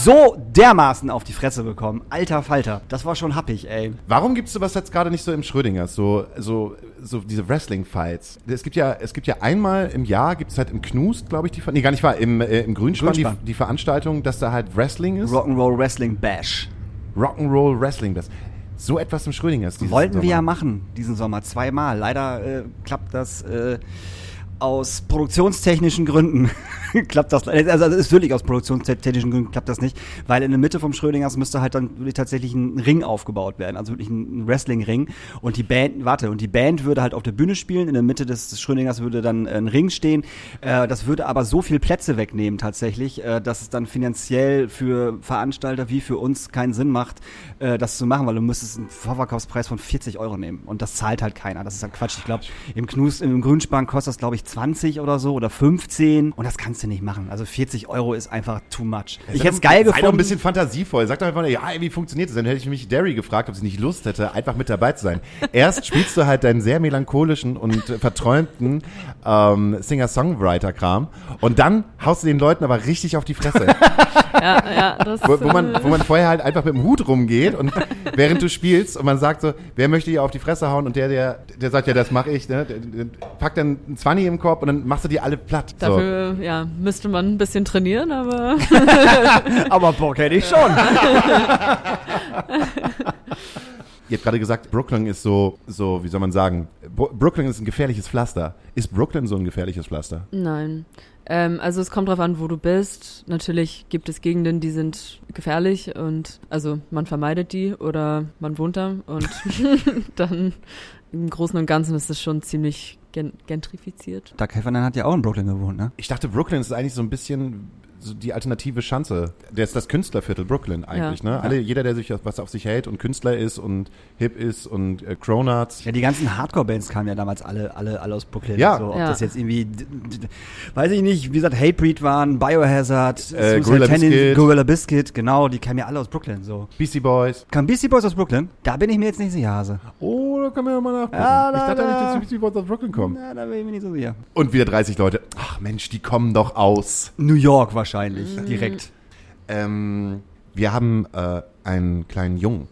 so dermaßen auf die Fresse bekommen. Alter Falter. Das war schon happig, ey. Warum gibt's sowas jetzt gerade nicht so im Schrödingers? So, so, so diese Wrestling-Fights. Es gibt ja, es gibt ja einmal im Jahr, gibt's halt im Knust, glaube ich, die, nee, gar nicht wahr, im, äh, im Grünspann, Grünspann. Die, die Veranstaltung, dass da halt Wrestling ist. Rock'n'Roll Wrestling Bash. Rock'n'Roll Wrestling, das. So etwas im Schrödingers. dieses Wollten wir ja Sommer. machen diesen Sommer zweimal. Leider äh, klappt das äh, aus produktionstechnischen Gründen. klappt das. Also es ist wirklich aus produktionstechnischen Gründen klappt das nicht, weil in der Mitte vom Schrödingers müsste halt dann tatsächlich ein Ring aufgebaut werden, also wirklich ein Wrestling-Ring. Und die Band, warte, und die Band würde halt auf der Bühne spielen. In der Mitte des Schrödingers würde dann ein Ring stehen. Äh, das würde aber so viel Plätze wegnehmen tatsächlich, äh, dass es dann finanziell für Veranstalter wie für uns keinen Sinn macht, äh, das zu machen, weil du müsstest einen Vorverkaufspreis von 40 Euro nehmen. Und das zahlt halt keiner. Das ist halt Quatsch. Ich glaube, im Knus, im Grünspan kostet das, glaube ich, 20 oder so oder 15. Und das kannst du nicht machen. Also 40 Euro ist einfach too much. Ich hätte es geil gefunden. ein bisschen fantasievoll. Sag doch einfach, ja, wie funktioniert das? Dann hätte ich mich Derry gefragt, ob sie nicht Lust hätte, einfach mit dabei zu sein. Erst spielst du halt deinen sehr melancholischen und verträumten ähm, Singer-Songwriter-Kram und dann haust du den Leuten aber richtig auf die Fresse. Ja, ja, das wo, wo, man, wo man vorher halt einfach mit dem Hut rumgeht und während du spielst und man sagt so, wer möchte hier auf die Fresse hauen und der, der, der sagt, ja, das mache ich, ne? Der, der packt dann ein 20 im Korb und dann machst du die alle platt. So. Dafür, ja, müsste man ein bisschen trainieren, aber aber Bock hätte ich schon. Ihr habt gerade gesagt, Brooklyn ist so, so, wie soll man sagen, Bro- Brooklyn ist ein gefährliches Pflaster. Ist Brooklyn so ein gefährliches Pflaster? Nein. Ähm, also es kommt drauf an, wo du bist. Natürlich gibt es Gegenden, die sind gefährlich und also man vermeidet die oder man wohnt da und dann im Großen und Ganzen ist es schon ziemlich gen gentrifiziert. Doug Heffernan hat ja auch in Brooklyn gewohnt, ne? Ich dachte, Brooklyn ist eigentlich so ein bisschen die alternative Schanze. Der ist das Künstlerviertel Brooklyn eigentlich, Ja. ne? Alle, jeder, der sich was auf sich hält und Künstler ist und hip ist und äh, Cronuts. Ja, die ganzen Hardcore-Bands kamen ja damals alle, alle, alle aus Brooklyn. Ja. So, ob Ja. das jetzt irgendwie, weiß ich nicht, wie gesagt, Hatebreed waren, Biohazard, Suicide Gorilla Biscuit. Gorilla Biscuit, genau, die kamen ja alle aus Brooklyn, so. Beastie Boys. Kamen Beastie Boys aus Brooklyn? Da bin ich mir jetzt nicht sicher, Hase. Oh, da können wir ja mal nachgucken. Ja, ich da- dachte da- nicht, dass die Beastie Boys aus Brooklyn kommen. Na, da bin ich mir nicht so sicher. Und wieder 30 Leute. Ach Mensch, die kommen doch aus. New York wahrscheinlich, direkt. Ähm, wir haben äh, einen kleinen Jungen,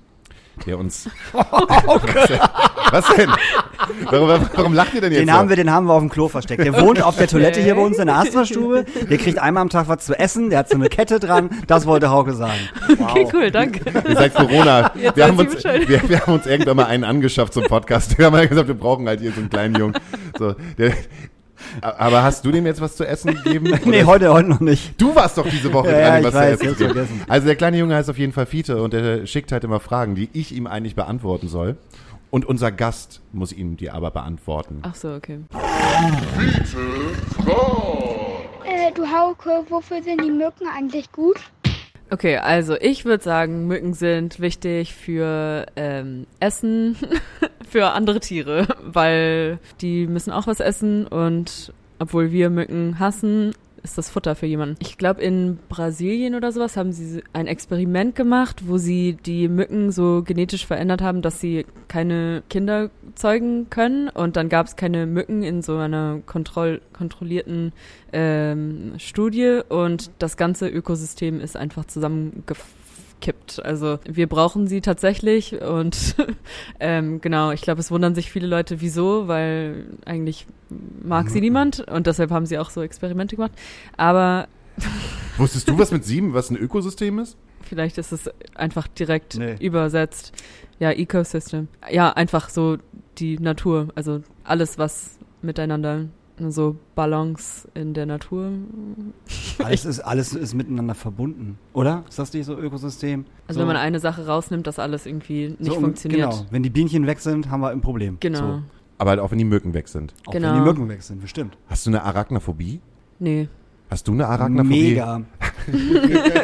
der uns. Was denn? Warum, warum, warum lacht ihr denn jetzt? Den so? haben wir, den haben wir auf dem Klo versteckt. Der wohnt auf der Toilette hier bei uns in der Astra-Stube. Der kriegt einmal am Tag was zu essen. Der hat so eine Kette dran. Das wollte Hauke sagen. Okay, cool, danke. Seit Corona. Jetzt Wir haben, uns, wir, wir haben uns irgendwann mal einen angeschafft zum Podcast. Wir haben mal gesagt, wir brauchen halt hier so einen kleinen Jungen. So, der, aber hast du dem jetzt was zu essen gegeben? Nee, heute, heute noch nicht. Du warst doch diese Woche Ja, dran, ja, ihm ich was weiß, zu essen hab's zu geben. vergessen. Also der kleine Junge heißt auf jeden Fall Fiete und der schickt halt immer Fragen, die ich ihm eigentlich beantworten soll. Und unser Gast muss ihm die aber beantworten. Ach so, okay. Äh, du Hauke, wofür sind die Mücken eigentlich gut? Okay, also ich würde sagen, Mücken sind wichtig für ähm, Essen, für andere Tiere, weil die müssen auch was essen und obwohl wir Mücken hassen, ist das Futter für jemanden. Ich glaube, in Brasilien oder sowas haben sie ein Experiment gemacht, wo sie die Mücken so genetisch verändert haben, dass sie keine Kinder zeugen können. Und dann gab es keine Mücken in so einer kontroll kontrollierten ähm, Studie und das ganze Ökosystem ist einfach zusammengekippt. Also wir brauchen sie tatsächlich und ähm, genau, ich glaube, es wundern sich viele Leute, wieso, weil eigentlich mag sie niemand und deshalb haben sie auch so Experimente gemacht. Aber Wusstest du, was mit sieben, was ein Ökosystem ist? vielleicht ist es einfach direkt Nee. übersetzt. Ja, Ecosystem. Ja, einfach so die Natur, also alles, was miteinander so Balance in der Natur. Alles ist, alles ist miteinander verbunden, oder? Ist das nicht so Ökosystem? Also so, wenn man eine Sache rausnimmt, dass alles irgendwie nicht so funktioniert. Genau. Wenn die Bienchen weg sind, haben wir ein Problem. Genau. So. Aber halt auch wenn die Mücken weg sind. Auch Genau. wenn die Mücken weg sind, bestimmt. Hast du eine Arachnophobie? Nee. Hast du eine Arachnophobie? Mega.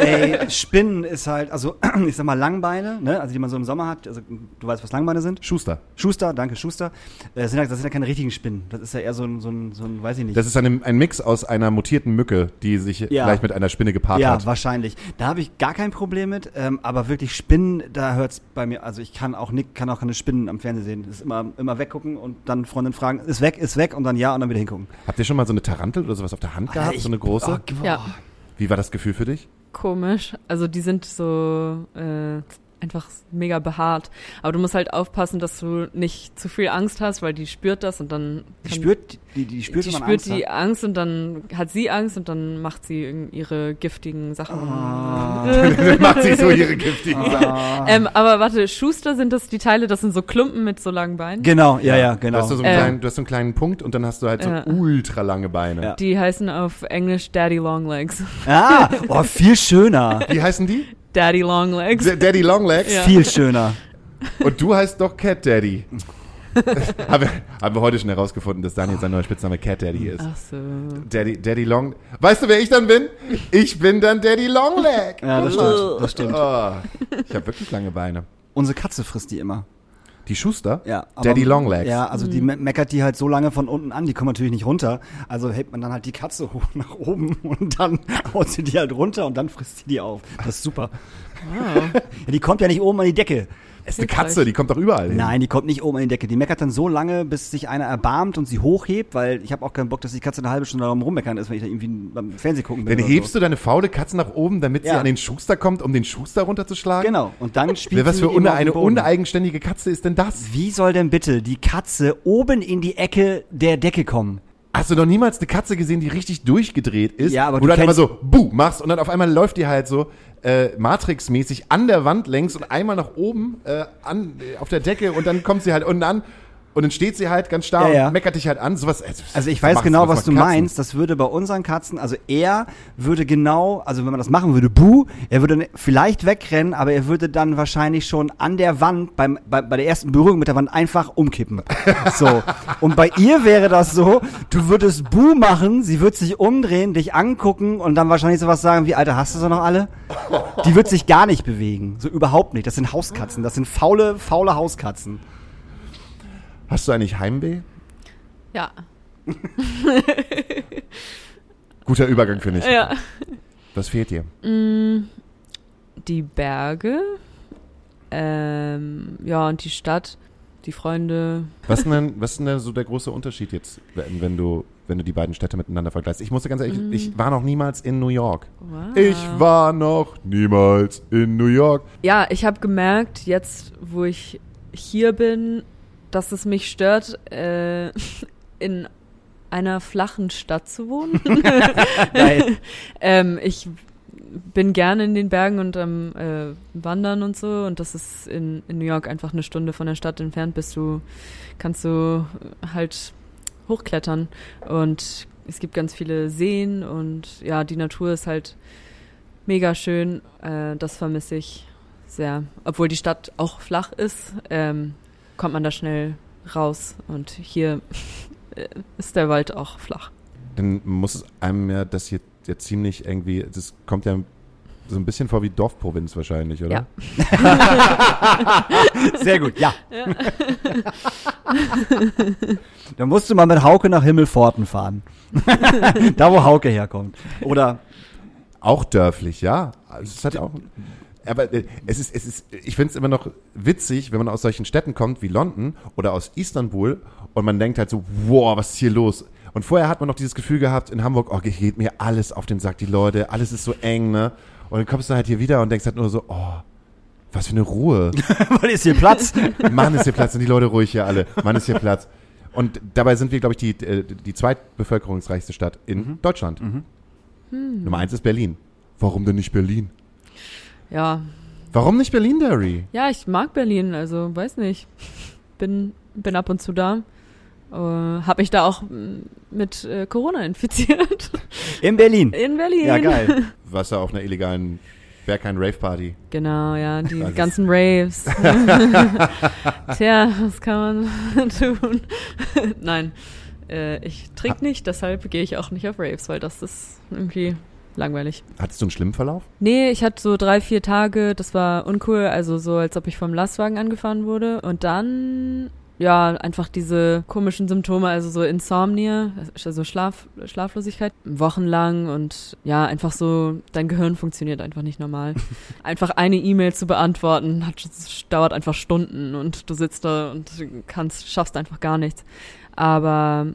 Ey, Spinnen ist halt, also ich sag mal Langbeine, ne? also die man so im Sommer hat. Also du weißt, was Langbeine sind? Schuster. Schuster, danke, Schuster. Äh, Das sind, ja, das sind ja keine richtigen Spinnen. Das ist ja eher so ein, so ein, so ein weiß ich nicht. Das ist eine, ein Mix aus einer mutierten Mücke, die sich Ja. vielleicht mit einer Spinne gepaart ja, hat. wahrscheinlich. Da habe ich gar kein Problem mit, ähm, aber wirklich Spinnen, da hört's bei mir, also ich kann auch nicht, kann auch keine Spinnen am Fernsehen sehen. Das ist immer, immer weggucken und dann Freundin fragen, ist weg, ist weg und dann ja und dann wieder hingucken. Habt ihr schon mal so eine Tarantel oder sowas auf der Hand gehabt? Alter, ich- so eine große? Oh, boah. Ja. Wie war das Gefühl für dich? Komisch. Also die sind so äh, einfach mega behaart. Aber du musst halt aufpassen, dass du nicht zu viel Angst hast, weil die spürt das und dann Die spürt, die, die spürt, die spürt Angst die hat. Angst und dann hat sie Angst und dann macht sie irgend- ihre giftigen Sachen. Ah. Dann macht sie so ihre giftigen Sachen. Ähm, aber warte, Schuster sind das die Teile, das sind so Klumpen mit so langen Beinen. Genau, ja, ja, Du genau. hast, so einen Äh. kleinen, du hast so einen kleinen Punkt und dann hast du halt so Ja. ultra lange Beine. Ja. Die heißen auf Englisch Daddy Longlegs. ah, oh, viel schöner. Wie heißen die? Daddy Longlegs. D- Daddy Longlegs. Ja. Viel schöner. Und du heißt doch Cat Daddy. haben, wir, haben wir heute schon herausgefunden, dass Daniel sein neuer Spitzname Cat Daddy ist. Ach so. Daddy, Daddy Long. Weißt du, wer ich dann bin? Ich bin dann Daddy Longleg. Ja, das stimmt. Das stimmt. Oh, ich habe wirklich lange Beine. Unsere Katze frisst die immer. Die Schuster? Ja, aber- Daddy Longlegs. Ja, also die me meckert die halt so lange von unten an, die kommen natürlich nicht runter. Also hält man dann halt die Katze hoch nach oben und dann haut sie die halt runter und dann frisst sie die auf. Das ist super. Ja, die kommt ja nicht oben an die Decke. Es ist eine Katze, die kommt doch überall hin. Nein, die kommt nicht oben an die Decke. Die meckert dann so lange, bis sich einer erbarmt und sie hochhebt, weil ich habe auch keinen Bock, dass die Katze eine halbe Stunde darum rummeckern ist, wenn ich da irgendwie beim Fernsehen gucken bin. Dann hebst du deine faule Katze nach oben, damit sie Ja. an den Schuster kommt, um den Schuster runterzuschlagen? Genau. Und dann spielt Was sie für une, eine uneigenständige Katze ist denn das? Wie soll denn bitte die Katze oben in die Ecke der Decke kommen? Hast du noch niemals eine Katze gesehen, die richtig durchgedreht ist? Ja, aber wo du du dann immer kennst- so buh machst und dann auf einmal läuft die halt so äh, Matrix-mäßig an der Wand längs und einmal nach oben äh, an, auf der Decke und dann kommt sie halt unten an und dann steht sie halt ganz starr Ja, ja. und meckert dich halt an. Sowas, äh, Also ich weiß genau, was du Katzen. meinst. Das würde bei unseren Katzen, also er würde genau, also wenn man das machen würde, buh, er würde vielleicht wegrennen, aber er würde dann wahrscheinlich schon an der Wand, beim, bei, bei der ersten Berührung mit der Wand einfach umkippen. So. Und bei ihr wäre das so, du würdest buh machen, sie wird sich umdrehen, dich angucken und dann wahrscheinlich sowas sagen wie, Alter, hast du sie noch alle? Die wird sich gar nicht bewegen. So überhaupt nicht. Das sind Hauskatzen. Das sind faule, faule Hauskatzen. Hast du eigentlich Heimweh? Ja. Guter Übergang, finde ich. Ja. Was fehlt dir? Mm, Die Berge. Ähm, ja, und die Stadt, die Freunde. Was ist denn, was ist denn so der große Unterschied jetzt, wenn, du wenn du die beiden Städte miteinander vergleichst? Ich musste ganz ehrlich, Mhm. ich war noch niemals in New York. Wow. Ich war noch niemals in New York. Ja, ich habe gemerkt, jetzt wo ich hier bin, dass es mich stört, äh, in einer flachen Stadt zu wohnen. Ähm, ich bin gerne in den Bergen und am äh, Wandern und so und das ist in, in New York einfach eine Stunde von der Stadt entfernt, bist du, kannst du halt hochklettern und es gibt ganz viele Seen und ja, die Natur ist halt mega schön. Äh, das vermisse ich sehr. Obwohl die Stadt auch flach ist, ähm, kommt man da schnell raus und hier äh, ist der Wald auch flach. Dann muss es einem ja das hier ja ziemlich irgendwie, das kommt ja so ein bisschen vor wie Dorfprovinz wahrscheinlich, oder? Ja. Sehr gut, ja. Da musst du mal mit Hauke nach Himmelforten fahren. da, wo Hauke herkommt. Oder Auch dörflich, ja. Also es hat auch. Aber äh, es ist, es ist, ich finde es immer noch witzig, wenn man aus solchen Städten kommt wie London oder aus Istanbul und man denkt halt so, wow, was ist hier los? Und vorher hat man noch dieses Gefühl gehabt in Hamburg, oh, geht mir alles auf den Sack, die Leute, alles ist so eng, ne? Und dann kommst du halt hier wieder und denkst halt nur so, oh, was für eine Ruhe. weil ist hier Platz? Mann, ist hier Platz, sind die Leute ruhig hier alle. Mann, ist hier Platz. Und dabei sind wir, glaube ich, die, äh, die zweitbevölkerungsreichste Stadt in Deutschland. Nummer eins ist Berlin. Warum denn nicht Berlin? Ja, Warum nicht Berlin, Derry? ja, ich mag Berlin, also weiß nicht. Bin, bin ab und zu da. Äh, hab mich da auch mm, mit äh, Corona infiziert. In Berlin. In Berlin. Ja, geil. Was ja auf einer illegalen Berghain Rave Party. Genau, ja, die ist- ganzen Raves. Tja, was kann man tun? Nein, äh, ich trinke nicht, deshalb gehe ich auch nicht auf Raves, weil das ist irgendwie langweilig. Hattest du einen schlimmen Verlauf? Nee, ich hatte so drei, vier Tage, das war uncool, also so, als ob ich vom Lastwagen angefahren wurde. Und dann, ja, einfach diese komischen Symptome, also so Insomnia, also Schlaf, Schlaflosigkeit, wochenlang und ja, einfach so, dein Gehirn funktioniert einfach nicht normal. einfach eine E-Mail zu beantworten, hat, dauert einfach Stunden und du sitzt da und kannst, schaffst einfach gar nichts. Aber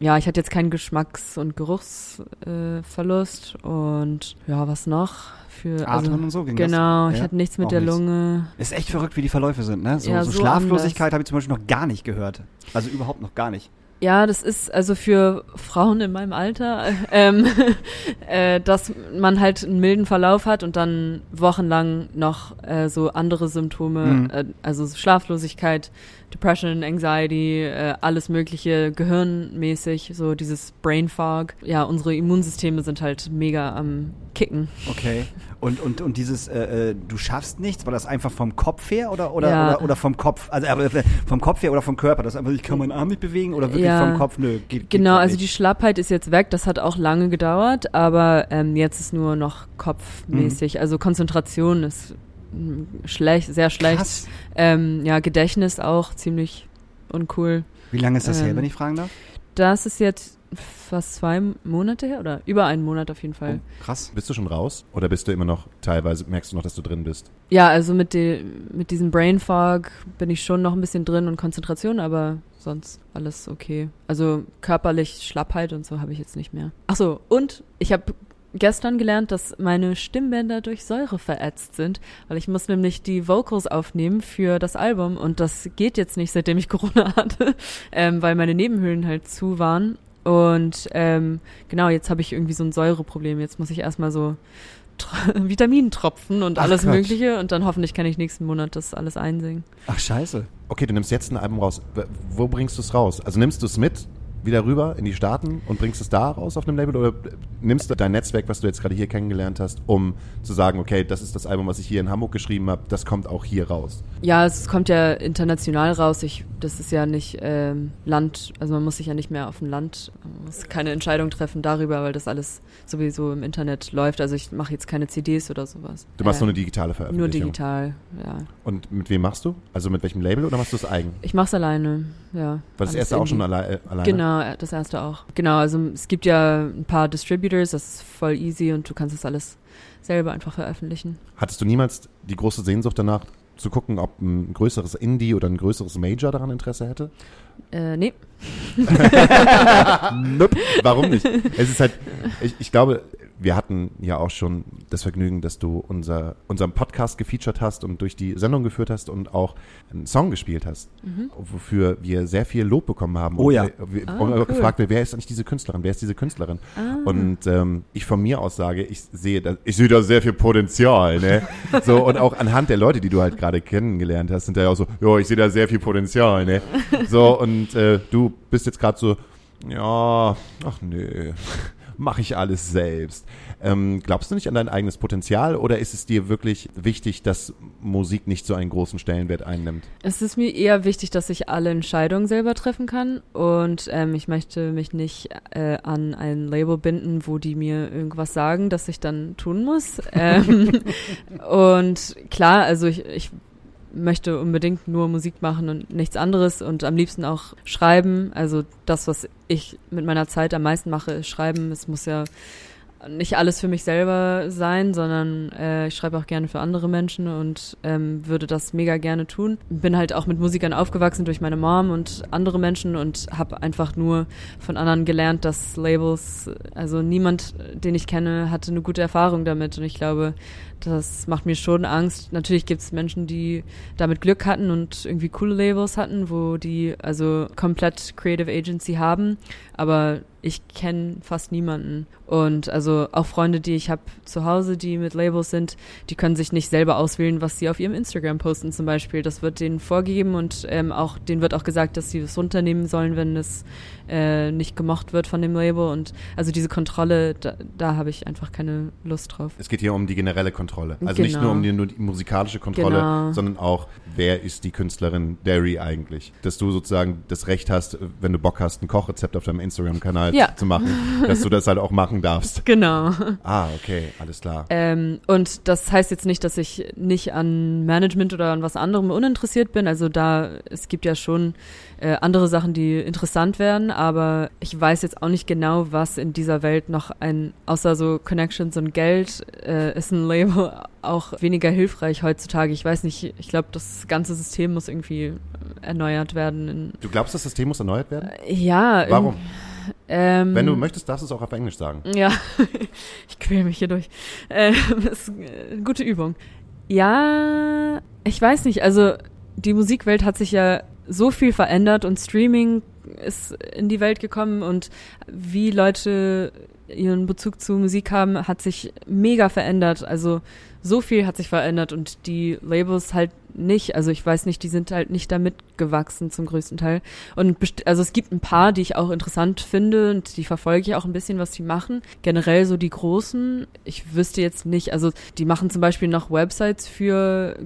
ja, ich hatte jetzt keinen Geschmacks- und Geruchsverlust äh, und ja, was noch? Für, Atmen und so ging das? Genau, ich Ja? hatte nichts mit Auch der nichts. Lunge. Ist echt verrückt, wie die Verläufe sind, ne? So, Ja, so so Schlaflosigkeit habe ich zum Beispiel noch gar nicht gehört. Also überhaupt noch gar nicht. Ja, das ist also für Frauen in meinem Alter, äh, ähm, äh, dass man halt einen milden Verlauf hat und dann wochenlang noch äh, so andere Symptome, Mhm. äh, also Schlaflosigkeit, Depression, Anxiety, äh, alles mögliche, gehirnmäßig, so dieses Brain Fog. Ja, unsere Immunsysteme sind halt mega am Kicken. Okay. Und, und, und dieses, äh, äh, du schaffst nichts, war das einfach vom Kopf her oder, oder, Ja. oder, oder vom Kopf, also äh, vom Kopf her oder vom Körper? Das einfach, ich kann meinen Arm nicht bewegen oder wirklich Ja. vom Kopf? Nö, geht, geht Genau, also die. Schlappheit ist jetzt weg. Das hat auch lange gedauert, aber ähm, jetzt ist nur noch kopfmäßig. Mhm. Also Konzentration ist mm, schlecht, sehr schlecht. Ähm, ja, Gedächtnis auch ziemlich uncool. Wie lange ist das her, ähm, wenn ich fragen darf? Das ist jetzt fast zwei Monate her oder über einen Monat auf jeden Fall. Oh, krass. Bist du schon raus? Oder bist du immer noch teilweise, merkst du noch, dass du drin bist? Ja, also mit, de, mit diesem Brain Fog bin ich schon noch ein bisschen drin und Konzentration, aber sonst alles okay. Also körperlich Schlappheit und so habe ich jetzt nicht mehr. Ach so, und ich habe gestern gelernt, dass meine Stimmbänder durch Säure verätzt sind, weil ich muss nämlich die Vocals aufnehmen für das Album und das geht jetzt nicht, seitdem ich Corona hatte, ähm, weil meine Nebenhöhlen halt zu waren. Und ähm, genau, jetzt habe ich irgendwie so ein Säureproblem. Jetzt muss ich erstmal so Tro- Vitamintropfen und Ach, alles Quatsch. Mögliche und dann hoffentlich kann ich nächsten Monat das alles einsingen. Ach, scheiße. Okay, du nimmst jetzt ein Album raus. Wo bringst du es raus? Also nimmst du es mit wieder rüber in die Staaten und bringst es da raus auf einem Label oder nimmst du dein Netzwerk, was du jetzt gerade hier kennengelernt hast, um zu sagen, okay, das ist das Album, was ich hier in Hamburg geschrieben habe, das kommt auch hier raus. Ja, es kommt ja international raus. Ich, das ist ja nicht ähm, Land, also man muss sich ja nicht mehr auf dem Land, man muss keine Entscheidung treffen darüber, weil das alles sowieso im Internet läuft. Also ich mache jetzt keine CDs oder sowas. Du machst Äh, nur eine digitale Veröffentlichung. Nur digital, ja. Und mit wem machst du? Also mit welchem Label oder machst du es eigen? Ich mach's alleine, ja. War das erste auch schon alle, alleine? Genau, äh, das erste auch. Genau, also es gibt ja ein paar Distributors, das ist voll easy und du kannst das alles selber einfach veröffentlichen. Hattest du niemals die große Sehnsucht danach, zu gucken, ob ein größeres Indie oder ein größeres Major daran Interesse hätte? Äh, nee. nope. Warum nicht? Es ist halt, ich, ich glaube, wir hatten ja auch schon das Vergnügen, dass du unser, unseren Podcast gefeatured hast und durch die Sendung geführt hast und auch einen Song gespielt hast, wofür wir sehr viel Lob bekommen haben. Oh und ja. Wir, Ah, und cool. gefragt, wer ist eigentlich diese Künstlerin? Wer ist diese Künstlerin? Und ähm, ich von mir aus sage, ich sehe, da, ich sehe da sehr viel Potenzial, ne? So und auch anhand der Leute, die du halt gerade kennengelernt hast, sind da ja auch so, ja, ich sehe da sehr viel Potenzial, ne? So und äh, du bist jetzt gerade so, ja, ach nö, mache ich alles selbst. Ähm, glaubst du nicht an dein eigenes Potenzial oder ist es dir wirklich wichtig, dass Musik nicht so einen großen Stellenwert einnimmt? Es ist mir eher wichtig, dass ich alle Entscheidungen selber treffen kann und ähm, ich möchte mich nicht äh, an ein Label binden, wo die mir irgendwas sagen, das ich dann tun muss. ähm, und klar, also ich, ich möchte unbedingt nur Musik machen und nichts anderes und am liebsten auch schreiben. Also das, was ich mit meiner Zeit am meisten mache, ist schreiben. Es muss ja nicht alles für mich selber sein, sondern äh, ich schreibe auch gerne für andere Menschen und ähm, würde das mega gerne tun. Bin halt auch mit Musikern aufgewachsen durch meine Mom und andere Menschen und habe einfach nur von anderen gelernt, dass Labels, also niemand, den ich kenne, hatte eine gute Erfahrung damit und ich glaube, das macht mir schon Angst. Natürlich gibt es Menschen, die damit Glück hatten und irgendwie coole Labels hatten, wo die also komplett Creative Agency haben, aber ich kenne fast niemanden. Und also auch Freunde, die ich habe zu Hause, die mit Labels sind, die können sich nicht selber auswählen, was sie auf ihrem Instagram posten zum Beispiel. Das wird denen vorgegeben und ähm, auch denen wird auch gesagt, dass sie es runternehmen sollen, wenn es äh, nicht gemocht wird von dem Label. Und also diese Kontrolle, da, da habe ich einfach keine Lust drauf. Es geht hier um die generelle Kontrolle. Also nicht Genau. nur um die, nur die musikalische Kontrolle, Genau. sondern auch, wer ist die Künstlerin Derry eigentlich? Dass du sozusagen das Recht hast, wenn du Bock hast, ein Kochrezept auf deinem Instagram-Kanal Ja. zu machen, dass du das halt auch machen darfst. Genau. Ah, okay, alles klar. Ähm, und das heißt jetzt nicht, dass ich nicht an Management oder an was anderem uninteressiert bin. Also da, es gibt ja schon äh, andere Sachen, die interessant werden, aber ich weiß jetzt auch nicht genau, was in dieser Welt noch ein, außer so Connections und Geld, äh, ist ein Label auch weniger hilfreich heutzutage. Ich weiß nicht, ich glaube, das ganze System muss irgendwie erneuert werden. Du glaubst, das System muss erneuert werden? ja. in- Warum? Ähm, Wenn du möchtest, darfst du es auch auf Englisch sagen. ja, ich quäle mich hier durch. Ähm, das ist eine gute Übung. Ja, ich weiß nicht. Also die Musikwelt hat sich ja so viel verändert und Streaming ist in die Welt gekommen und wie Leute ihren Bezug zu Musik haben, hat sich mega verändert. Also so viel hat sich verändert und die Labels halt nicht. Also ich weiß nicht, die sind halt nicht damit gewachsen zum größten Teil. Und also es gibt ein paar, die ich auch interessant finde und die verfolge ich auch ein bisschen, was die machen. Generell so die großen, ich wüsste jetzt nicht, also die machen zum Beispiel noch Websites für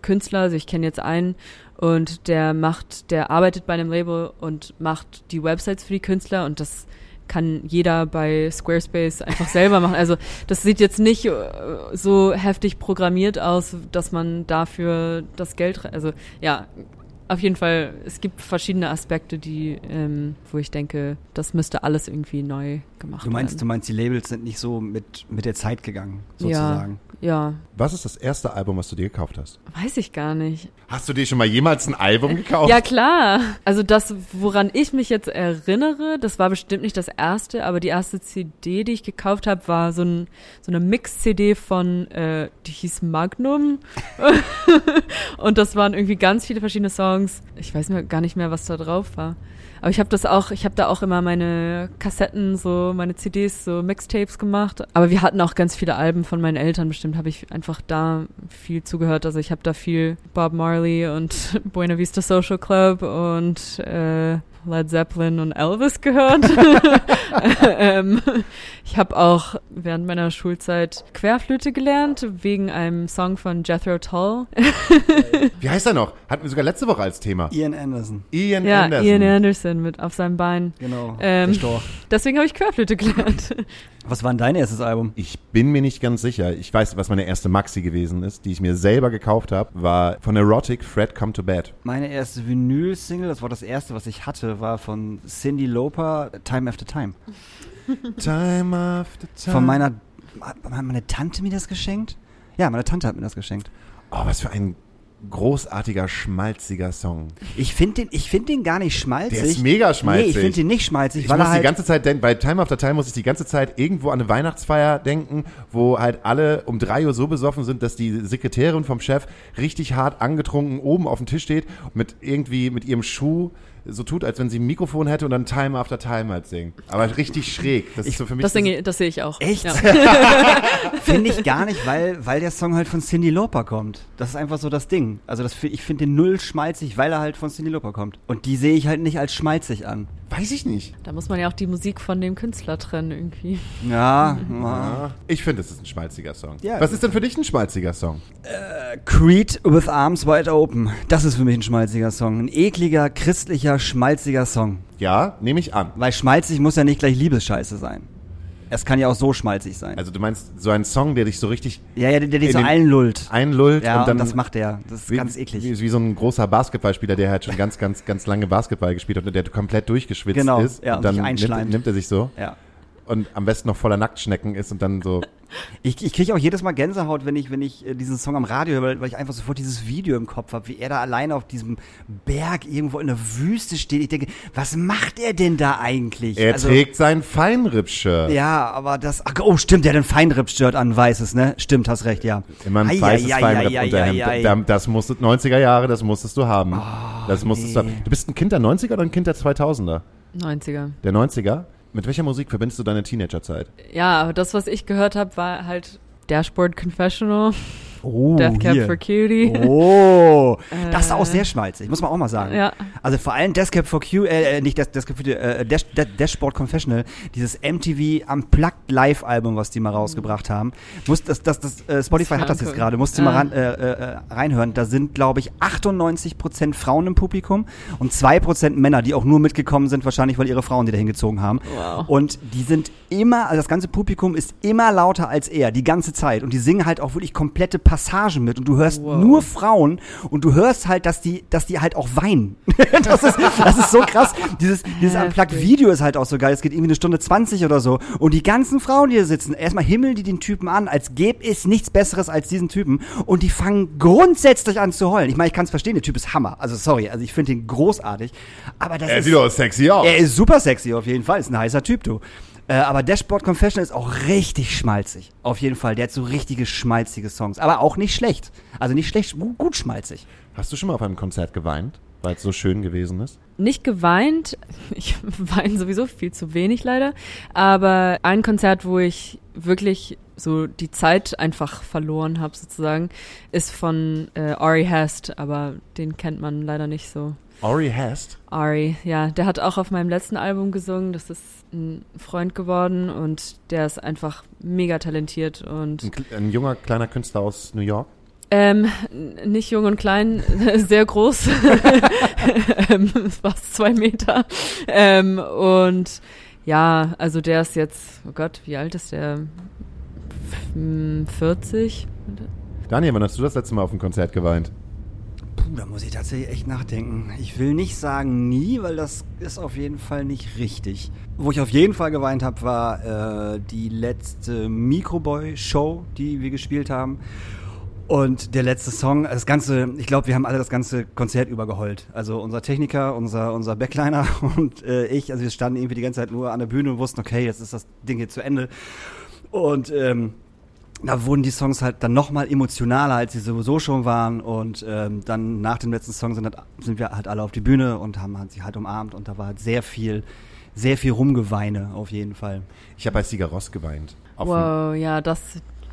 Künstler. Also ich kenne jetzt einen und der macht, der arbeitet bei einem Label und macht die Websites für die Künstler und das kann jeder bei Squarespace einfach selber machen. Also das sieht jetzt nicht äh, so heftig programmiert aus, dass man dafür das Geld, also ja, auf jeden Fall, es gibt verschiedene Aspekte, die, ähm, wo ich denke, das müsste alles irgendwie neu gemacht Du meinst, du werden. meinst, die Labels sind nicht so mit, mit der Zeit gegangen, sozusagen. Ja, Was ist das erste Album, was du dir gekauft hast? weiß ich gar nicht. Hast du dir schon mal jemals ein Album gekauft? Ja, klar. Also das, woran ich mich jetzt erinnere, das war bestimmt nicht das erste, aber die erste CD, die ich gekauft habe, war so, ein, so eine Mix-CD von, äh, die hieß Magnum. Und das waren irgendwie ganz viele verschiedene Songs. Ich weiß mir gar nicht mehr, was da drauf war. Aber ich habe das auch, ich habe da auch immer meine Kassetten, so meine CDs, so Mixtapes gemacht. Aber wir hatten auch ganz viele Alben von meinen Eltern. Bestimmt habe ich einfach da viel zugehört. Also ich habe da viel Bob Marley und Buena Vista Social Club und äh, Led Zeppelin und Elvis gehört. ähm, ich habe auch während meiner Schulzeit Querflöte gelernt, wegen einem Song von Jethro Tull. Wie heißt er noch? Hatten wir sogar letzte Woche als Thema. Ian Anderson. Ian ja, Anderson. Ian Anderson mit auf seinem Bein. Genau. Ähm. Deswegen habe ich Querflöte gelernt. Was war denn dein erstes Album? Ich bin mir nicht ganz sicher. Ich weiß, was meine erste Maxi gewesen ist, die ich mir selber gekauft habe, war von Erotic Fred Come to Bed. Meine erste Vinyl-Single, das war das erste, was ich hatte, war von Cindy Lauper, Time After Time. Time after time. Von meiner, hat meine Tante mir das geschenkt? Ja, meine Tante hat mir das geschenkt. Oh, was für ein großartiger, schmalziger Song. Ich finde den, ich find den gar nicht schmalzig. Der ist mega schmalzig. Nee, ich finde den nicht schmalzig, Ich muss er halt die ganze Zeit denken, bei Time After Time muss ich die ganze Zeit irgendwo an eine Weihnachtsfeier denken, wo halt alle um drei Uhr so besoffen sind, dass die Sekretärin vom Chef richtig hart angetrunken oben auf dem Tisch steht mit irgendwie mit ihrem Schuh so tut, als wenn sie ein Mikrofon hätte und dann Time After Time halt singt. Aber richtig schräg. Das ist so für mich. Das, singe, das sehe ich auch. Echt? Ja. Finde ich gar nicht, weil, weil der Song halt von Cindy Lauper kommt. Das ist einfach so das Ding. Also das, ich finde den null schmalzig, weil er halt von Cindy Lauper kommt. Und die sehe ich halt nicht als schmalzig an. Weiß ich nicht. Da muss man ja auch die Musik von dem Künstler trennen irgendwie. Ja, Ja. Ich finde, es ist ein schmalziger Song. Ja. Was ist denn für dich ein schmalziger Song? Creed with Arms Wide Open. Das ist für mich ein schmalziger Song. Ein ekliger, christlicher, schmalziger Song. Ja, nehme ich an. Weil schmalzig muss ja nicht gleich Liebesscheiße sein. Es kann ja auch so schmalzig sein. Also du meinst so einen Song, der dich so richtig ja, ja, der, der dich so einlullt. einlullt Ja, und dann das macht er. Das ist wie, ganz eklig. Wie, wie so ein großer Basketballspieler, der halt schon ganz, ganz, ganz lange Basketball gespielt hat und der komplett durchgeschwitzt Genau, ist. ja, und und dann nimmt, nimmt er sich so Ja. Und am besten noch voller Nacktschnecken ist und dann so. Ich, ich kriege auch jedes Mal Gänsehaut, wenn ich, wenn ich äh, diesen Song am Radio höre, weil, ich einfach sofort dieses Video im Kopf habe, wie er da alleine auf diesem Berg irgendwo in der Wüste steht. Ich denke, was macht er denn da eigentlich? Er Also, trägt sein Feinripp-Shirt. Ja, aber das. Ach, oh, stimmt, der hat ein Feinripp-Shirt an, weißes, ne? Stimmt, hast recht, ja. Immer ein Ei, weißes ei, ei, Feinripp ei, ei, Unterhemd. ei, ei. Da- Das musstest, 90er Jahre, das musstest du haben. das musstest du Oh, nee. haben. Du bist ein Kind der 90er oder ein Kind der 2000er? 90er. Der 90er? Mit welcher Musik verbindest du deine Teenagerzeit? Ja, das, was ich gehört habe, war halt Dashboard Confessional, Oh, Death Cab hier. for Cutie. Oh, das ist auch Äh, sehr schmalzig, muss man auch mal sagen. Ja. Also vor allem Death Cab for Q, äh, äh, nicht Death, Death Cab for Q, äh, Dash, Dash, Dashboard Confessional, dieses MTV Unplugged Live Album, was die mal rausgebracht haben. Muss das, das, das äh, Spotify hat das jetzt gerade, musst du Ah. mal ran, äh, äh, reinhören. Da sind, glaube ich, 98% Frauen im Publikum und 2% Männer, die auch nur mitgekommen sind, wahrscheinlich, weil ihre Frauen die da hingezogen haben. Wow. Und die sind immer, also das ganze Publikum ist immer lauter als er, die ganze Zeit. Und die singen halt auch wirklich komplette Passagen mit. Und du hörst Wow. nur Frauen und du hörst halt, dass die, dass die halt auch weinen. das, ist, das ist so krass. Dieses, dieses. Unplugged-Video ist halt auch so geil. Es geht irgendwie eine Stunde 20 oder so. Und die ganzen Frauen, die hier sitzen, erstmal himmeln die den Typen an, als gäbe es nichts Besseres als diesen Typen. Und die fangen grundsätzlich an zu heulen. Ich meine, ich kann es verstehen, der Typ ist Hammer. Also sorry, also ich finde ihn großartig. Aber das Er ist, sieht doch sexy aus. er ist super sexy auf jeden Fall, ist ein heißer Typ, du. Äh, aber Dashboard Confessional ist auch richtig schmalzig. Auf jeden Fall. Der hat so richtige schmalzige Songs. Aber auch nicht schlecht. Also nicht schlecht, gut, gut schmalzig. Hast du schon mal auf einem Konzert geweint, weil es so schön gewesen ist? Nicht geweint. Ich weine sowieso viel zu wenig leider. Aber ein Konzert, wo ich wirklich so die Zeit einfach verloren habe sozusagen, ist von äh, Ari Hast. Aber den kennt man leider nicht so. Ori Hast? Ari, ja, der hat auch auf meinem letzten Album gesungen. Das ist ein Freund geworden und der ist einfach mega talentiert und Ein, ein junger, kleiner Künstler aus New York? ähm, nicht jung und klein, sehr groß, ähm, fast zwei Meter. Ähm, und ja, also der ist jetzt, oh Gott, wie alt ist der? F- 40? Daniel, wann hast du das letzte Mal auf einem Konzert geweint? Puh, da muss ich tatsächlich echt nachdenken. Ich will nicht sagen nie, weil das ist auf jeden Fall nicht richtig. Wo ich auf jeden Fall geweint habe, war äh, die letzte Microboy-Show, die wir gespielt haben. Und der letzte Song, das ganze, ich glaube, wir haben alle das ganze Konzert über geheult. Also unser Techniker, unser, unser Backliner und äh, ich, also wir standen irgendwie die ganze Zeit nur an der Bühne und wussten, okay, jetzt ist das Ding hier zu Ende. Und ähm, da wurden die Songs halt dann nochmal emotionaler, als sie sowieso schon waren. Und ähm, dann nach dem letzten Song sind, halt, sind wir halt alle auf die Bühne und haben halt sich halt umarmt. Und da war halt sehr viel, sehr viel Rumgeweine auf jeden Fall. Ich habe bei Sieger Ross geweint. Auf Wow, ja, das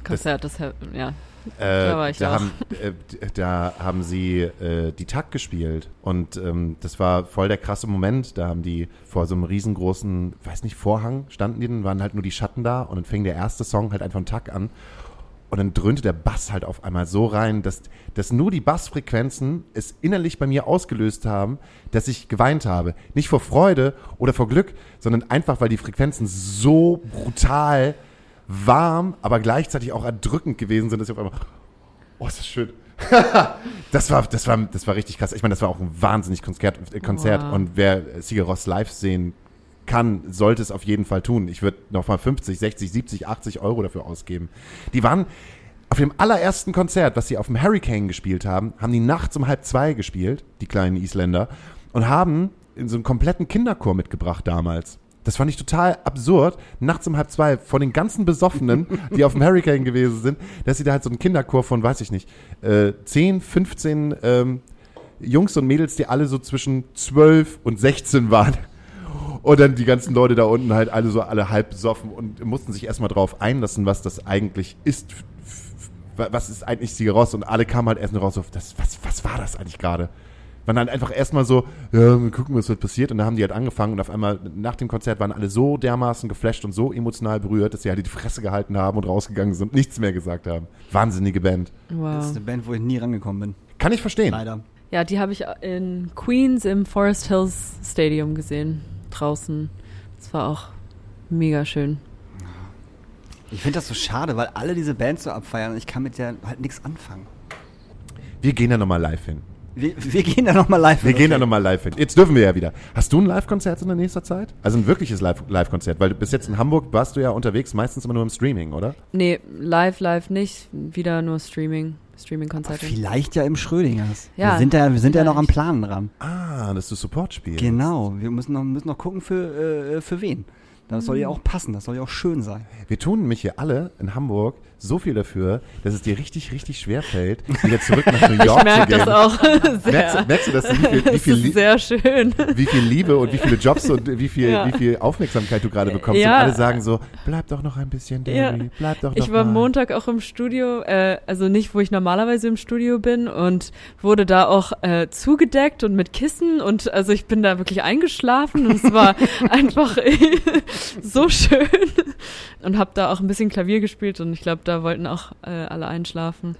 Konzert, das, ja. Äh, Da war ich da, auch. haben, äh, da haben sie äh, die Takt gespielt und ähm, das war voll der krasse Moment. Da haben die vor so einem riesengroßen, weiß nicht, Vorhang standen die, dann waren halt nur die Schatten da und dann fing der erste Song halt einfach einen Takt an und dann dröhnte der Bass halt auf einmal so rein, dass, dass nur die Bassfrequenzen es innerlich bei mir ausgelöst haben, dass ich geweint habe. Nicht vor Freude oder vor Glück, sondern einfach, weil die Frequenzen so brutal warm, aber gleichzeitig auch erdrückend gewesen sind, dass ich auf einmal, oh, ist das schön. das war, das war, das war richtig krass. Ich meine, das war auch ein wahnsinnig Konzert, äh, Konzert. Wow. und wer Sigur Ross live sehen kann, sollte es auf jeden Fall tun. Ich würde nochmal 50, 60, 70, 80 Euro dafür ausgeben. Die waren auf dem allerersten Konzert, was sie auf dem Hurricane gespielt haben, haben die nachts um halb zwei gespielt, die kleinen Isländer, und haben in so einen kompletten Kinderchor mitgebracht damals. Das fand ich total absurd, nachts um halb zwei von den ganzen Besoffenen, die auf dem Hurricane gewesen sind, dass sie da halt so einen Kinderchor von, weiß ich nicht, äh, 10, 15 ähm, Jungs und Mädels, die alle so zwischen 12 und 16 waren. Und dann die ganzen Leute da unten halt alle so alle halb besoffen und mussten sich erstmal drauf einlassen, was das eigentlich ist. Was ist eigentlich Sigur Ross? Und alle kamen halt erst raus so, das, was, was war das eigentlich gerade? Waren dann einfach erstmal so, ja, wir gucken, was wird passiert. Und dann haben die halt angefangen und auf einmal nach dem Konzert waren alle so dermaßen geflasht und so emotional berührt, dass sie halt die Fresse gehalten haben und rausgegangen sind und nichts mehr gesagt haben. Wahnsinnige Band. Das ist Wow. eine Band, wo ich nie rangekommen bin. Kann ich verstehen. Leider. Ja, die habe ich in Queens im Forest Hills Stadium gesehen. Draußen. Das war auch mega schön. Ich finde das so schade, weil alle diese Bands so abfeiern und ich kann mit der halt nichts anfangen. Wir gehen da nochmal live hin. Wir, wir gehen da nochmal live. Wir hin, gehen da nochmal live hin. Jetzt dürfen wir ja wieder. Hast du ein Live-Konzert in der nächsten Zeit? Also ein wirkliches Live- Live-Konzert? Weil bis jetzt in Hamburg warst du ja unterwegs, meistens immer nur im Streaming, oder? Nee, live, live nicht. Wieder nur Streaming. Streaming-Konzerte. Vielleicht ja im Schrödingers. Ja, wir sind ja, wir sind ja noch am. Planen dran. Ah, dass du Support spielst. Genau. Wir müssen noch, müssen noch gucken für, äh, für wen. Das soll ja Mhm. auch passen, das soll ja auch schön sein. Wir tun nämlich hier alle in Hamburg so viel dafür, dass es dir richtig, richtig schwer fällt, wieder zurück nach New York Ich merke zu gehen. das auch Merkst, sehr. du- merkst du, dass du, wie viel, wie viel, sehr schön. wie viel Liebe und wie viele Jobs und wie viel, Ja. wie viel Aufmerksamkeit du gerade bekommst? Ja. Und alle sagen so, bleib doch noch ein bisschen, Ja. Derry, bleib doch noch Ich war mal. Montag auch im Studio, äh, also nicht, wo ich normalerweise im Studio bin und wurde da auch äh, zugedeckt und mit Kissen und also ich bin da wirklich eingeschlafen und es war einfach so schön und habe da auch ein bisschen Klavier gespielt und ich glaube, da wollten auch äh, alle einschlafen.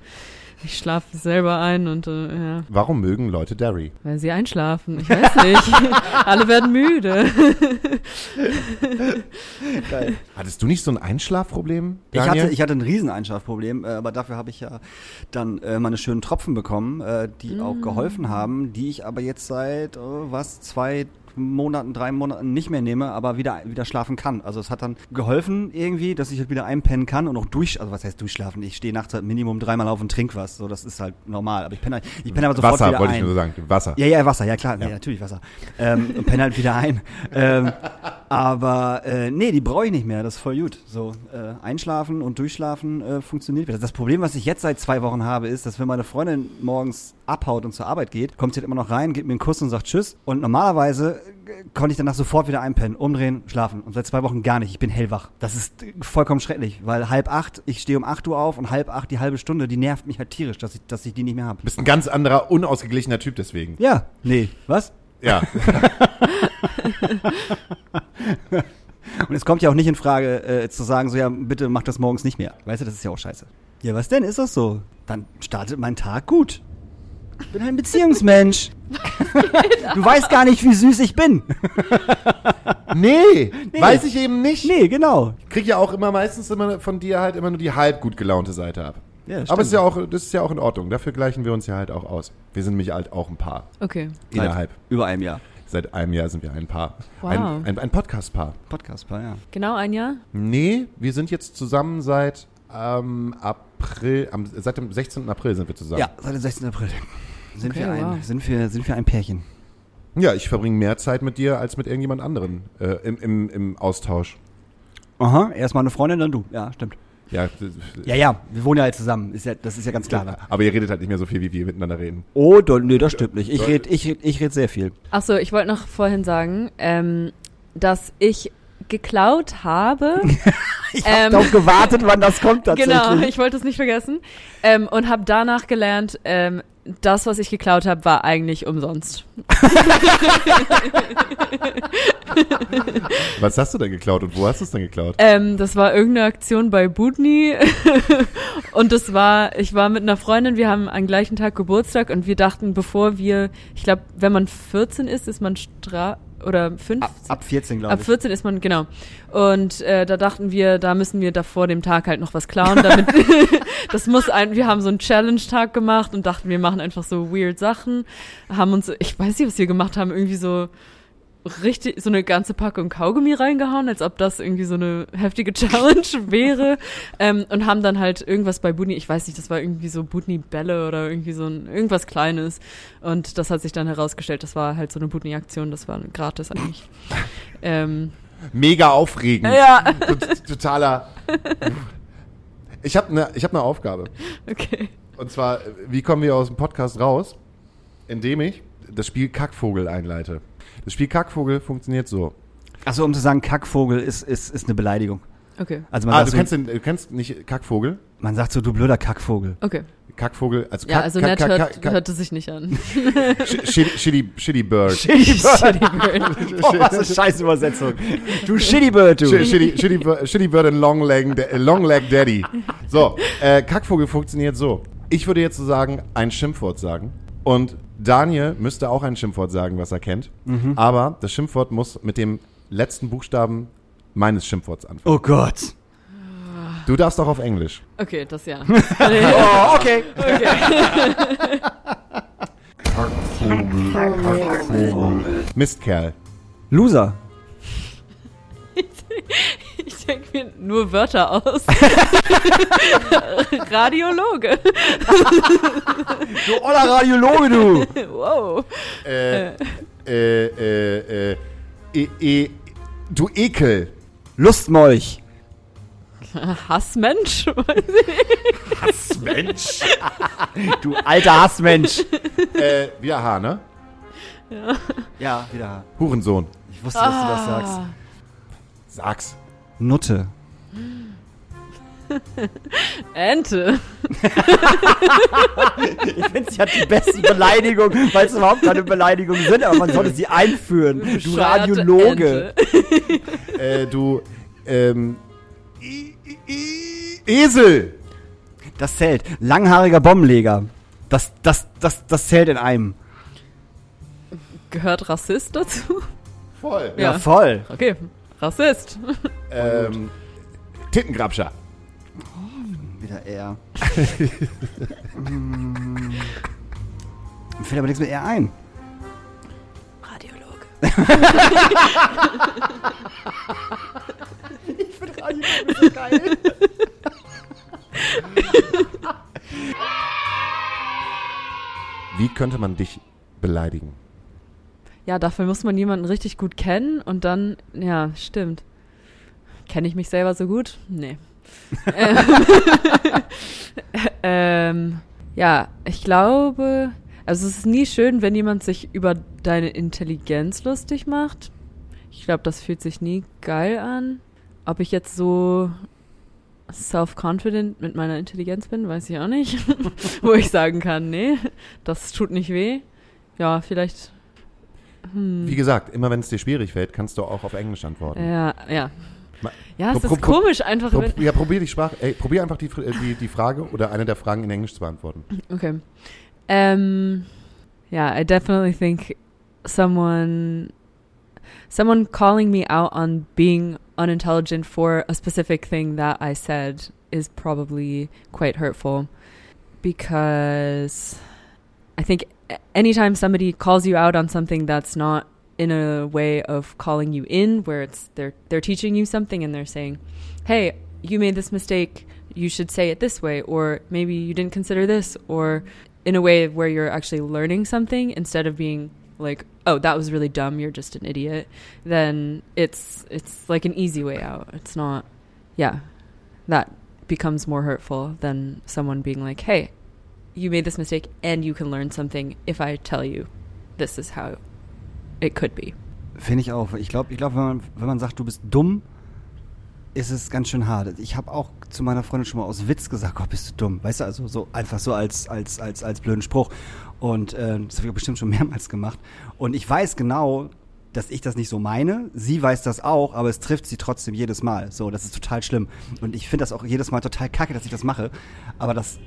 Ich schlafe selber ein und äh, ja, Warum mögen Leute Derry? weil sie einschlafen. Ich weiß nicht. alle werden müde. Geil. Hattest du nicht so ein Einschlafproblem? Ich hatte, ich hatte ein Rieseneinschlafproblem, äh, aber dafür habe ich ja dann äh, meine schönen Tropfen bekommen, äh, die Mm. auch geholfen haben, die ich aber jetzt seit, äh, was, zwei Monaten, drei Monaten nicht mehr nehme, aber wieder, wieder schlafen kann. Also es hat dann geholfen irgendwie, dass ich halt wieder einpennen kann und auch durch, also was heißt durchschlafen? Ich stehe nachts halt Minimum dreimal auf und trink was, so das ist halt normal. Aber ich penne, halt- ich penne aber sofort Wasser, wieder wollte ein. ich nur sagen. Wasser. Ja, ja, Wasser, ja klar, Ja. ja. natürlich Wasser. Ähm, und penne halt wieder ein. Ähm, aber äh, nee, die brauche ich nicht mehr, das ist voll gut. So, äh, einschlafen und durchschlafen äh, funktioniert wieder. Das Problem, was ich jetzt seit zwei Wochen habe, ist, dass wenn meine Freundin morgens abhaut und zur Arbeit geht, kommt sie halt immer noch rein, gibt mir einen Kuss und sagt Tschüss. Und normalerweise äh, konnte ich danach sofort wieder einpennen, umdrehen, schlafen. Und seit zwei Wochen gar nicht. Ich bin hellwach. Das ist äh, vollkommen schrecklich, weil halb acht, ich stehe um acht Uhr auf und halb acht die halbe Stunde, die nervt mich halt tierisch, dass ich, dass ich die nicht mehr habe. Du bist ein ganz anderer, unausgeglichener Typ deswegen. Ja, nee, was? Ja. Und es kommt ja auch nicht in Frage, äh, zu sagen, so ja, bitte mach das morgens nicht mehr. Weißt du, das ist ja auch scheiße. Ja, was denn? Ist das so? Dann startet mein Tag gut. Ich bin ein Beziehungsmensch. du weißt gar nicht, wie süß ich bin. Nee, Nee. weiß ich eben nicht. Nee, genau. Ich krieg ja auch immer meistens immer von dir halt immer nur die halb gut gelaunte Seite ab. Ja, Aber es ist ja auch, das ist ja auch in Ordnung. Dafür gleichen wir uns ja halt auch aus. Wir sind nämlich halt auch ein Paar. Okay. Innerhalb. Über einem Jahr. Seit einem Jahr sind wir ein Paar. Wow. Ein, ein, ein Podcast-Paar. Podcast, ja. Genau ein Jahr? Nee, wir sind jetzt zusammen seit ähm, April, am, seit dem 16. April sind wir zusammen. Ja, seit dem 16. April. Sind, Okay, wir ein, wow. sind, wir, sind wir ein Pärchen. Ja, ich verbringe mehr Zeit mit dir als mit irgendjemand anderen äh, im, im, im Austausch. Aha, erstmal eine Freundin, dann du. Ja, stimmt. Ja, Ja, ja, wir wohnen ja halt zusammen. Ist ja, das ist ja ganz klar. aber ihr redet halt nicht mehr so viel, wie wir miteinander reden. Oh, do, nee, das stimmt nicht. Ich rede ich red, ich red sehr viel. Achso, ich wollte noch vorhin sagen, ähm, dass ich geklaut habe. Ich habe Ähm, darauf gewartet, wann das kommt tatsächlich. Genau, ich wollte es nicht vergessen. Ähm, und habe danach gelernt, ähm, das, was ich geklaut habe, war eigentlich umsonst. Was hast du denn geklaut und wo hast du es denn geklaut? Ähm, das war irgendeine Aktion bei Budni. und das war, ich war mit einer Freundin, wir haben am gleichen Tag Geburtstag und wir dachten, bevor wir, ich glaube, wenn man 14 ist, ist man stra oder 15. Ab, ab 14, glaube Ab ich. 14 ist man, genau. Und äh, da dachten wir, da müssen wir davor dem Tag halt noch was klauen, damit das muss ein, wir haben so einen Challenge-Tag gemacht und dachten, wir machen einfach so weird Sachen. Haben uns, ich weiß nicht, was wir gemacht haben, irgendwie so richtig, so eine ganze Packung Kaugummi reingehauen, als ob das irgendwie so eine heftige Challenge wäre. Ähm, und haben dann halt irgendwas bei Budni, ich weiß nicht, das war irgendwie so Budni-Bälle oder irgendwie so ein, irgendwas Kleines. Und das hat sich dann herausgestellt, das war halt so eine Budni-Aktion, das war gratis eigentlich. Ähm, Mega aufregend. ja, Tot- Totaler. Ich habe eine hab ne Aufgabe. okay. Und zwar, wie kommen wir aus dem Podcast raus? Indem ich das Spiel Kackvogel einleite. Das Spiel Kackvogel funktioniert so. Achso, um zu sagen, Kackvogel ist, ist, ist eine Beleidigung. Okay, Also man, Ah, sagt du so, kennst, den, du kennst nicht Kackvogel? man sagt so, du blöder Kackvogel. okay. Kackvogel, also Ja, Kack, also Kack, nett Kack, hört, Kack, hörte sich nicht an. Sh- Shitty, shitty, shitty Bird. Shitty Bird. Oh, was eine scheiß Übersetzung. Du Shitty Bird, du. Sh- Shitty, shitty, Bird- shitty Bird and Long Leg, Long Leg Daddy. So, äh, Kackvogel funktioniert so. Ich würde jetzt so sagen, ein Schimpfwort sagen. Und Daniel müsste auch ein Schimpfwort sagen, was er kennt. Mhm. Aber das Schimpfwort muss mit dem letzten Buchstaben meines Schimpfworts anfangen. Oh Gott. Du darfst auch auf Englisch. Okay, das ja. Oh, okay. Mistkerl. Loser. Ich denke mir nur Wörter aus. Radiologe. Du oller Radiologe, du. Wow. Äh, äh, äh, äh, e, e, du Ekel. Lustmolch. Hassmensch? Mensch. Du alter Hassmensch. äh, wieder H, ne? Ja, wieder. Hurensohn. Ich wusste, dass du das sagst. Sag's. Nutte. Ente. Ich finde, sie hat die besten Beleidigungen, weil es überhaupt keine Beleidigungen sind, aber man sollte sie einführen. Du Bescheuerte Radiologe. Äh, du, ähm, I, I, I, Esel. Das zählt. Langhaariger Bombenleger. Das, das, das, das zählt in einem. Gehört Rassist dazu? Voll. Ja, Ja. voll. Okay, Rassist. Ähm, Tittengrabscher. Wieder er. Hm. Mir fällt aber nichts mehr er ein. Radiologe. Ich finde Radiologe so geil. Wie könnte man dich beleidigen? Ja, dafür muss man jemanden richtig gut kennen und dann, ja, stimmt. Kenne ich mich selber so gut? Nee. ähm, ähm, ja, ich glaube, also es ist nie schön, wenn jemand sich über deine Intelligenz lustig macht. Ich glaube, das fühlt sich nie geil an. Ob ich jetzt so self-confident mit meiner Intelligenz bin, weiß ich auch nicht. Wo ich sagen kann, nee, das tut nicht weh. Ja, vielleicht. Hm. Wie gesagt, immer wenn es dir schwierig fällt, kannst du auch auf Englisch antworten. Ja, ja. Ma- Ja, es ist komisch einfach. Pro, ja, probier die Sprache, ey, probier einfach die, äh, die, die Frage oder eine der Fragen in Englisch zu beantworten. okay. Um, yeah, I definitely think someone someone calling me out on being unintelligent for a specific thing that I said is probably quite hurtful because I think anytime somebody calls you out on something that's not in a way of calling you in where it's they're they're teaching you something and they're saying, "Hey, you made this mistake. You should say it this way or maybe you didn't consider this or in a way where you're actually learning something instead of being like, "Oh, that was really dumb. You're just an idiot." Then it's it's like an easy way out. It's not yeah. That becomes more hurtful than someone being like, "Hey, you made this mistake and you can learn something if I tell you this is how it could be." Finde ich auch. Ich glaube, ich glaub, wenn, man, wenn man sagt, du bist dumm, ist es ganz schön hart. Ich habe auch zu meiner Freundin schon mal aus Witz gesagt, Gott, bist du dumm. Weißt du, also so einfach so als, als, als, als blöden Spruch. Und äh, das habe ich bestimmt schon mehrmals gemacht. Und ich weiß genau, dass ich das nicht so meine. Sie weiß das auch, aber es trifft sie trotzdem jedes Mal. So, das ist total schlimm. Und ich finde das auch jedes Mal total kacke, dass ich das mache. Aber das,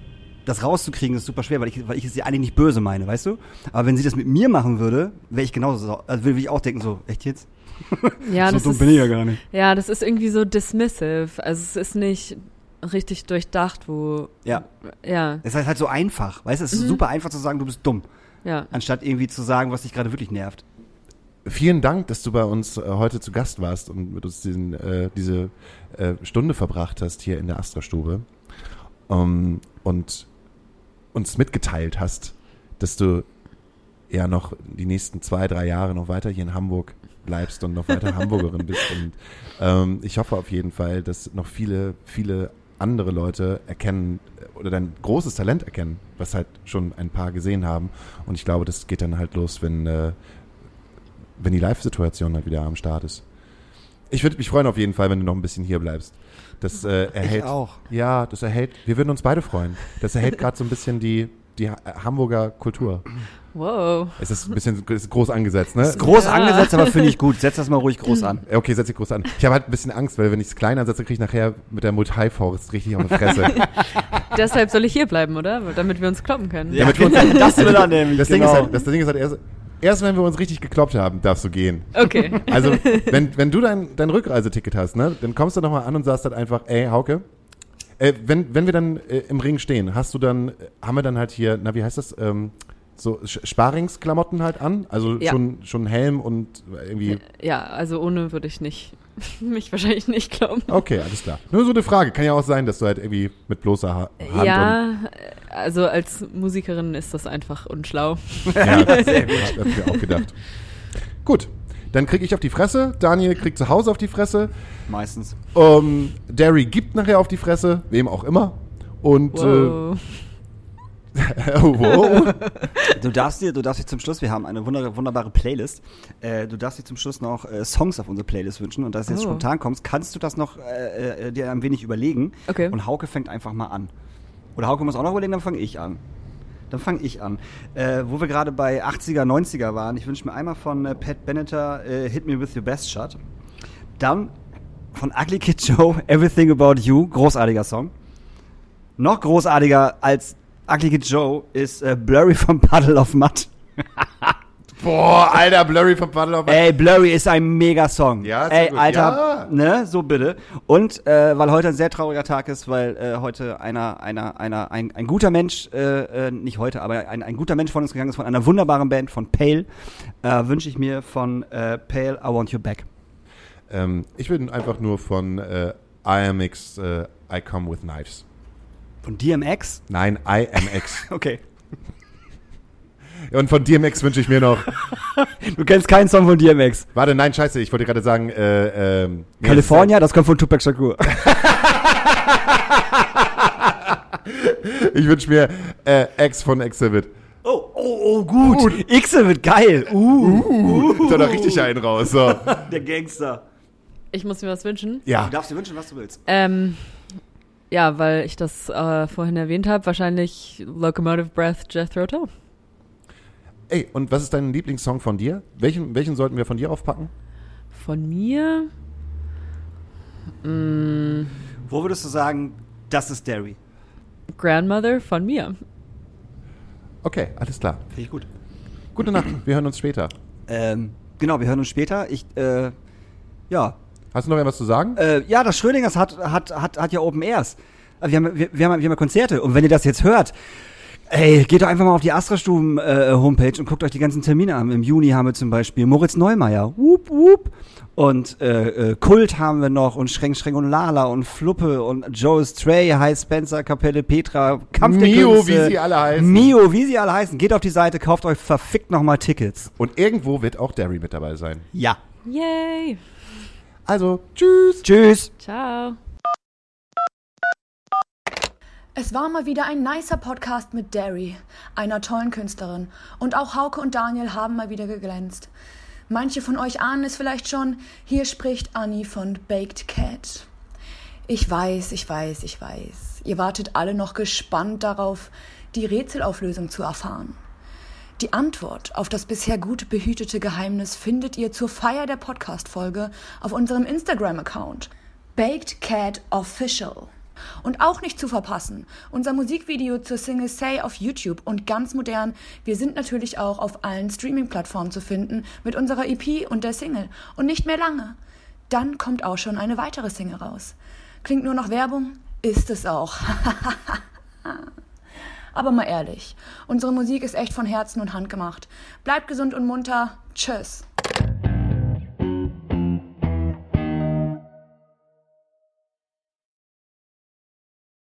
das rauszukriegen ist super schwer, weil ich, weil ich es sie eigentlich nicht böse meine, weißt du? Aber wenn sie das mit mir machen würde, wäre ich genauso, also würde ich auch denken, so, echt jetzt? Ja, so das dumm ist, bin ich ja gar nicht. Ja, das ist irgendwie so dismissive. Also es ist nicht richtig durchdacht, wo Ja. ja, Es ist halt so einfach, weißt du? Es ist Mhm. super einfach zu sagen, du bist dumm. ja. Anstatt irgendwie zu sagen, was dich gerade wirklich nervt. Vielen Dank, dass du bei uns äh, heute zu Gast warst und mit uns diesen, äh, diese äh, Stunde verbracht hast hier in der Astra-Stube ähm, und uns mitgeteilt hast, dass du ja noch die nächsten zwei, drei Jahre noch weiter hier in Hamburg bleibst und noch weiter Hamburgerin bist. Und ähm, ich hoffe auf jeden Fall, dass noch viele, viele andere Leute erkennen oder dein großes Talent erkennen, was halt schon ein paar gesehen haben. Und ich glaube, das geht dann halt los, wenn äh, wenn die Live-Situation halt wieder am Start ist. Ich würde mich freuen auf jeden Fall, wenn du noch ein bisschen hier bleibst. Das äh, erhält. auch. Ja, das erhält. Wir würden uns beide freuen. Das erhält gerade so ein bisschen die die Ha- Hamburger Kultur. Wow. Es ist ein bisschen es ist groß angesetzt, ne? Ist groß Ja. angesetzt, aber finde ich gut. Setz das mal ruhig groß an. Ja, Okay, setz dich groß an. Ich habe halt ein bisschen Angst, weil wenn ich es klein ansetze, kriege ich nachher mit der Multi-Faust richtig auf die Fresse. Deshalb soll ich hier bleiben, oder? Damit wir uns kloppen können. Damit wir uns- das will er nämlich, das, Ding genau. ist halt, das Ding ist halt erst, erst wenn wir uns richtig gekloppt haben, darfst du gehen. Okay. Also, wenn, wenn du dein, dein Rückreiseticket hast, ne, dann kommst du nochmal an und sagst halt einfach, ey, Hauke, äh, wenn, wenn wir dann äh, im Ring stehen, hast du dann, äh, haben wir dann halt hier, na, wie heißt das, ähm, so Sparingsklamotten halt an? Also Ja. schon, schon Helm und irgendwie. Ja, also ohne würde ich nicht, mich wahrscheinlich nicht glauben. Okay, alles klar. Nur so eine Frage. Kann ja auch sein, dass du halt irgendwie mit bloßer ha Hand Ja, also als Musikerin ist das einfach unschlau. Ja, sehr gut. Hab ich mir auch gedacht. Gut, dann kriege ich auf die Fresse. Daniel kriegt zu Hause auf die Fresse. Meistens. Ähm, Derry gibt nachher auf die Fresse, wem auch immer. Und Wow. Äh, wow. Du darfst dir, du darfst dir zum Schluss, wir haben eine wunder, wunderbare Playlist. Äh, du darfst dir zum Schluss noch äh, Songs auf unsere Playlist wünschen. Und da es jetzt Oh. spontan kommst, kannst du das noch äh, äh, dir ein wenig überlegen. Okay. Und Hauke fängt einfach mal an. Oder Hauke muss auch noch überlegen, dann fange ich an. Dann fange ich an. Äh, wo wir gerade bei 80er, 90er waren, ich wünsche mir einmal von äh, Pat Benatar äh, Hit Me With Your Best Shot. Dann von Ugly Kid Joe Everything About You, großartiger Song. Noch großartiger als Ugly Joe ist äh, Blurry vom Puddle of Mud. Boah, Alter, Blurry vom Paddle auf Ey, Blurry ist ein Mega-Song. Ja, Ey, gut. Alter, Ja. ne, so bitte. Und äh, weil heute ein sehr trauriger Tag ist, weil äh, heute einer, einer, einer, ein, ein guter Mensch, äh, äh, nicht heute, aber ein, ein guter Mensch von uns gegangen ist, von einer wunderbaren Band, von Pale, äh, wünsche ich mir von äh, Pale I Want You Back. Ähm, ich bin einfach nur von äh, IMX äh, I Come With Knives. Von DMX? Nein, IMX. Okay. Und von DMX wünsche ich mir noch. Du kennst keinen Song von DMX. Warte, nein, scheiße, ich wollte gerade sagen, äh, ähm, nee, California, das kommt von Tupac Shakur. Ich wünsche mir äh, X von Exhibit. Oh, oh, oh, gut. X wird geil. Uh, Uh, da da richtig einen raus. So. der Gangster. Ich muss mir was wünschen. Ja. Du darfst dir wünschen, was du willst. Ähm, ja, weil ich das äh, vorhin erwähnt habe, wahrscheinlich Locomotive Breath Jethro Tull. Ey, und was ist dein Lieblingssong von dir? Welchen, welchen sollten wir von dir aufpacken? Von mir? Mm, Wo würdest du sagen, das ist Derry? Grandmother von mir. Okay, alles klar. Finde ich gut. Gute Nacht, wir hören uns später. Ähm, genau, wir hören uns später. Ich, äh, ja. Hast du noch etwas zu sagen? Äh, ja, das Schrödingers hat, hat, hat, hat ja Open Airs. Äh, Wir haben, wir, wir, haben, wir haben ja Konzerte. Und wenn ihr das jetzt hört, ey, geht doch einfach mal auf die Astra-Stuben äh, Homepage und guckt euch die ganzen Termine an. Im Juni haben wir zum Beispiel Moritz Neumeier. Wup, wup. Und äh, äh, Kult haben wir noch und Schreng, Schreng und Lala und Fluppe und Joe Stray, High Spencer, Kapelle Petra, Kampf der Mio, Künste. wie sie alle heißen. Mio, wie sie alle heißen. Geht auf die Seite, kauft euch verfickt nochmal Tickets. Und irgendwo wird auch Derry mit dabei sein. Ja. Yay! Also, tschüss. Tschüss. Ciao. Es war mal wieder ein nicer Podcast mit Derry, einer tollen Künstlerin. Und auch Hauke und Daniel haben mal wieder geglänzt. Manche von euch ahnen es vielleicht schon, hier spricht Annie von Baked Cat. Ich weiß, ich weiß, ich weiß. Ihr wartet alle noch gespannt darauf, die Rätselauflösung zu erfahren. Die Antwort auf das bisher gut behütete Geheimnis findet ihr zur Feier der Podcast-Folge auf unserem Instagram-Account. Baked Cat Official. Und auch nicht zu verpassen, unser Musikvideo zur Single Say auf YouTube und ganz modern, wir sind natürlich auch auf allen Streaming-Plattformen zu finden mit unserer EP und der Single. Und nicht mehr lange. Dann kommt auch schon eine weitere Single raus. Klingt nur noch Werbung? Ist es auch. aber mal ehrlich. Unsere Musik ist echt von Herzen und Hand gemacht. Bleibt gesund und munter. Tschüss.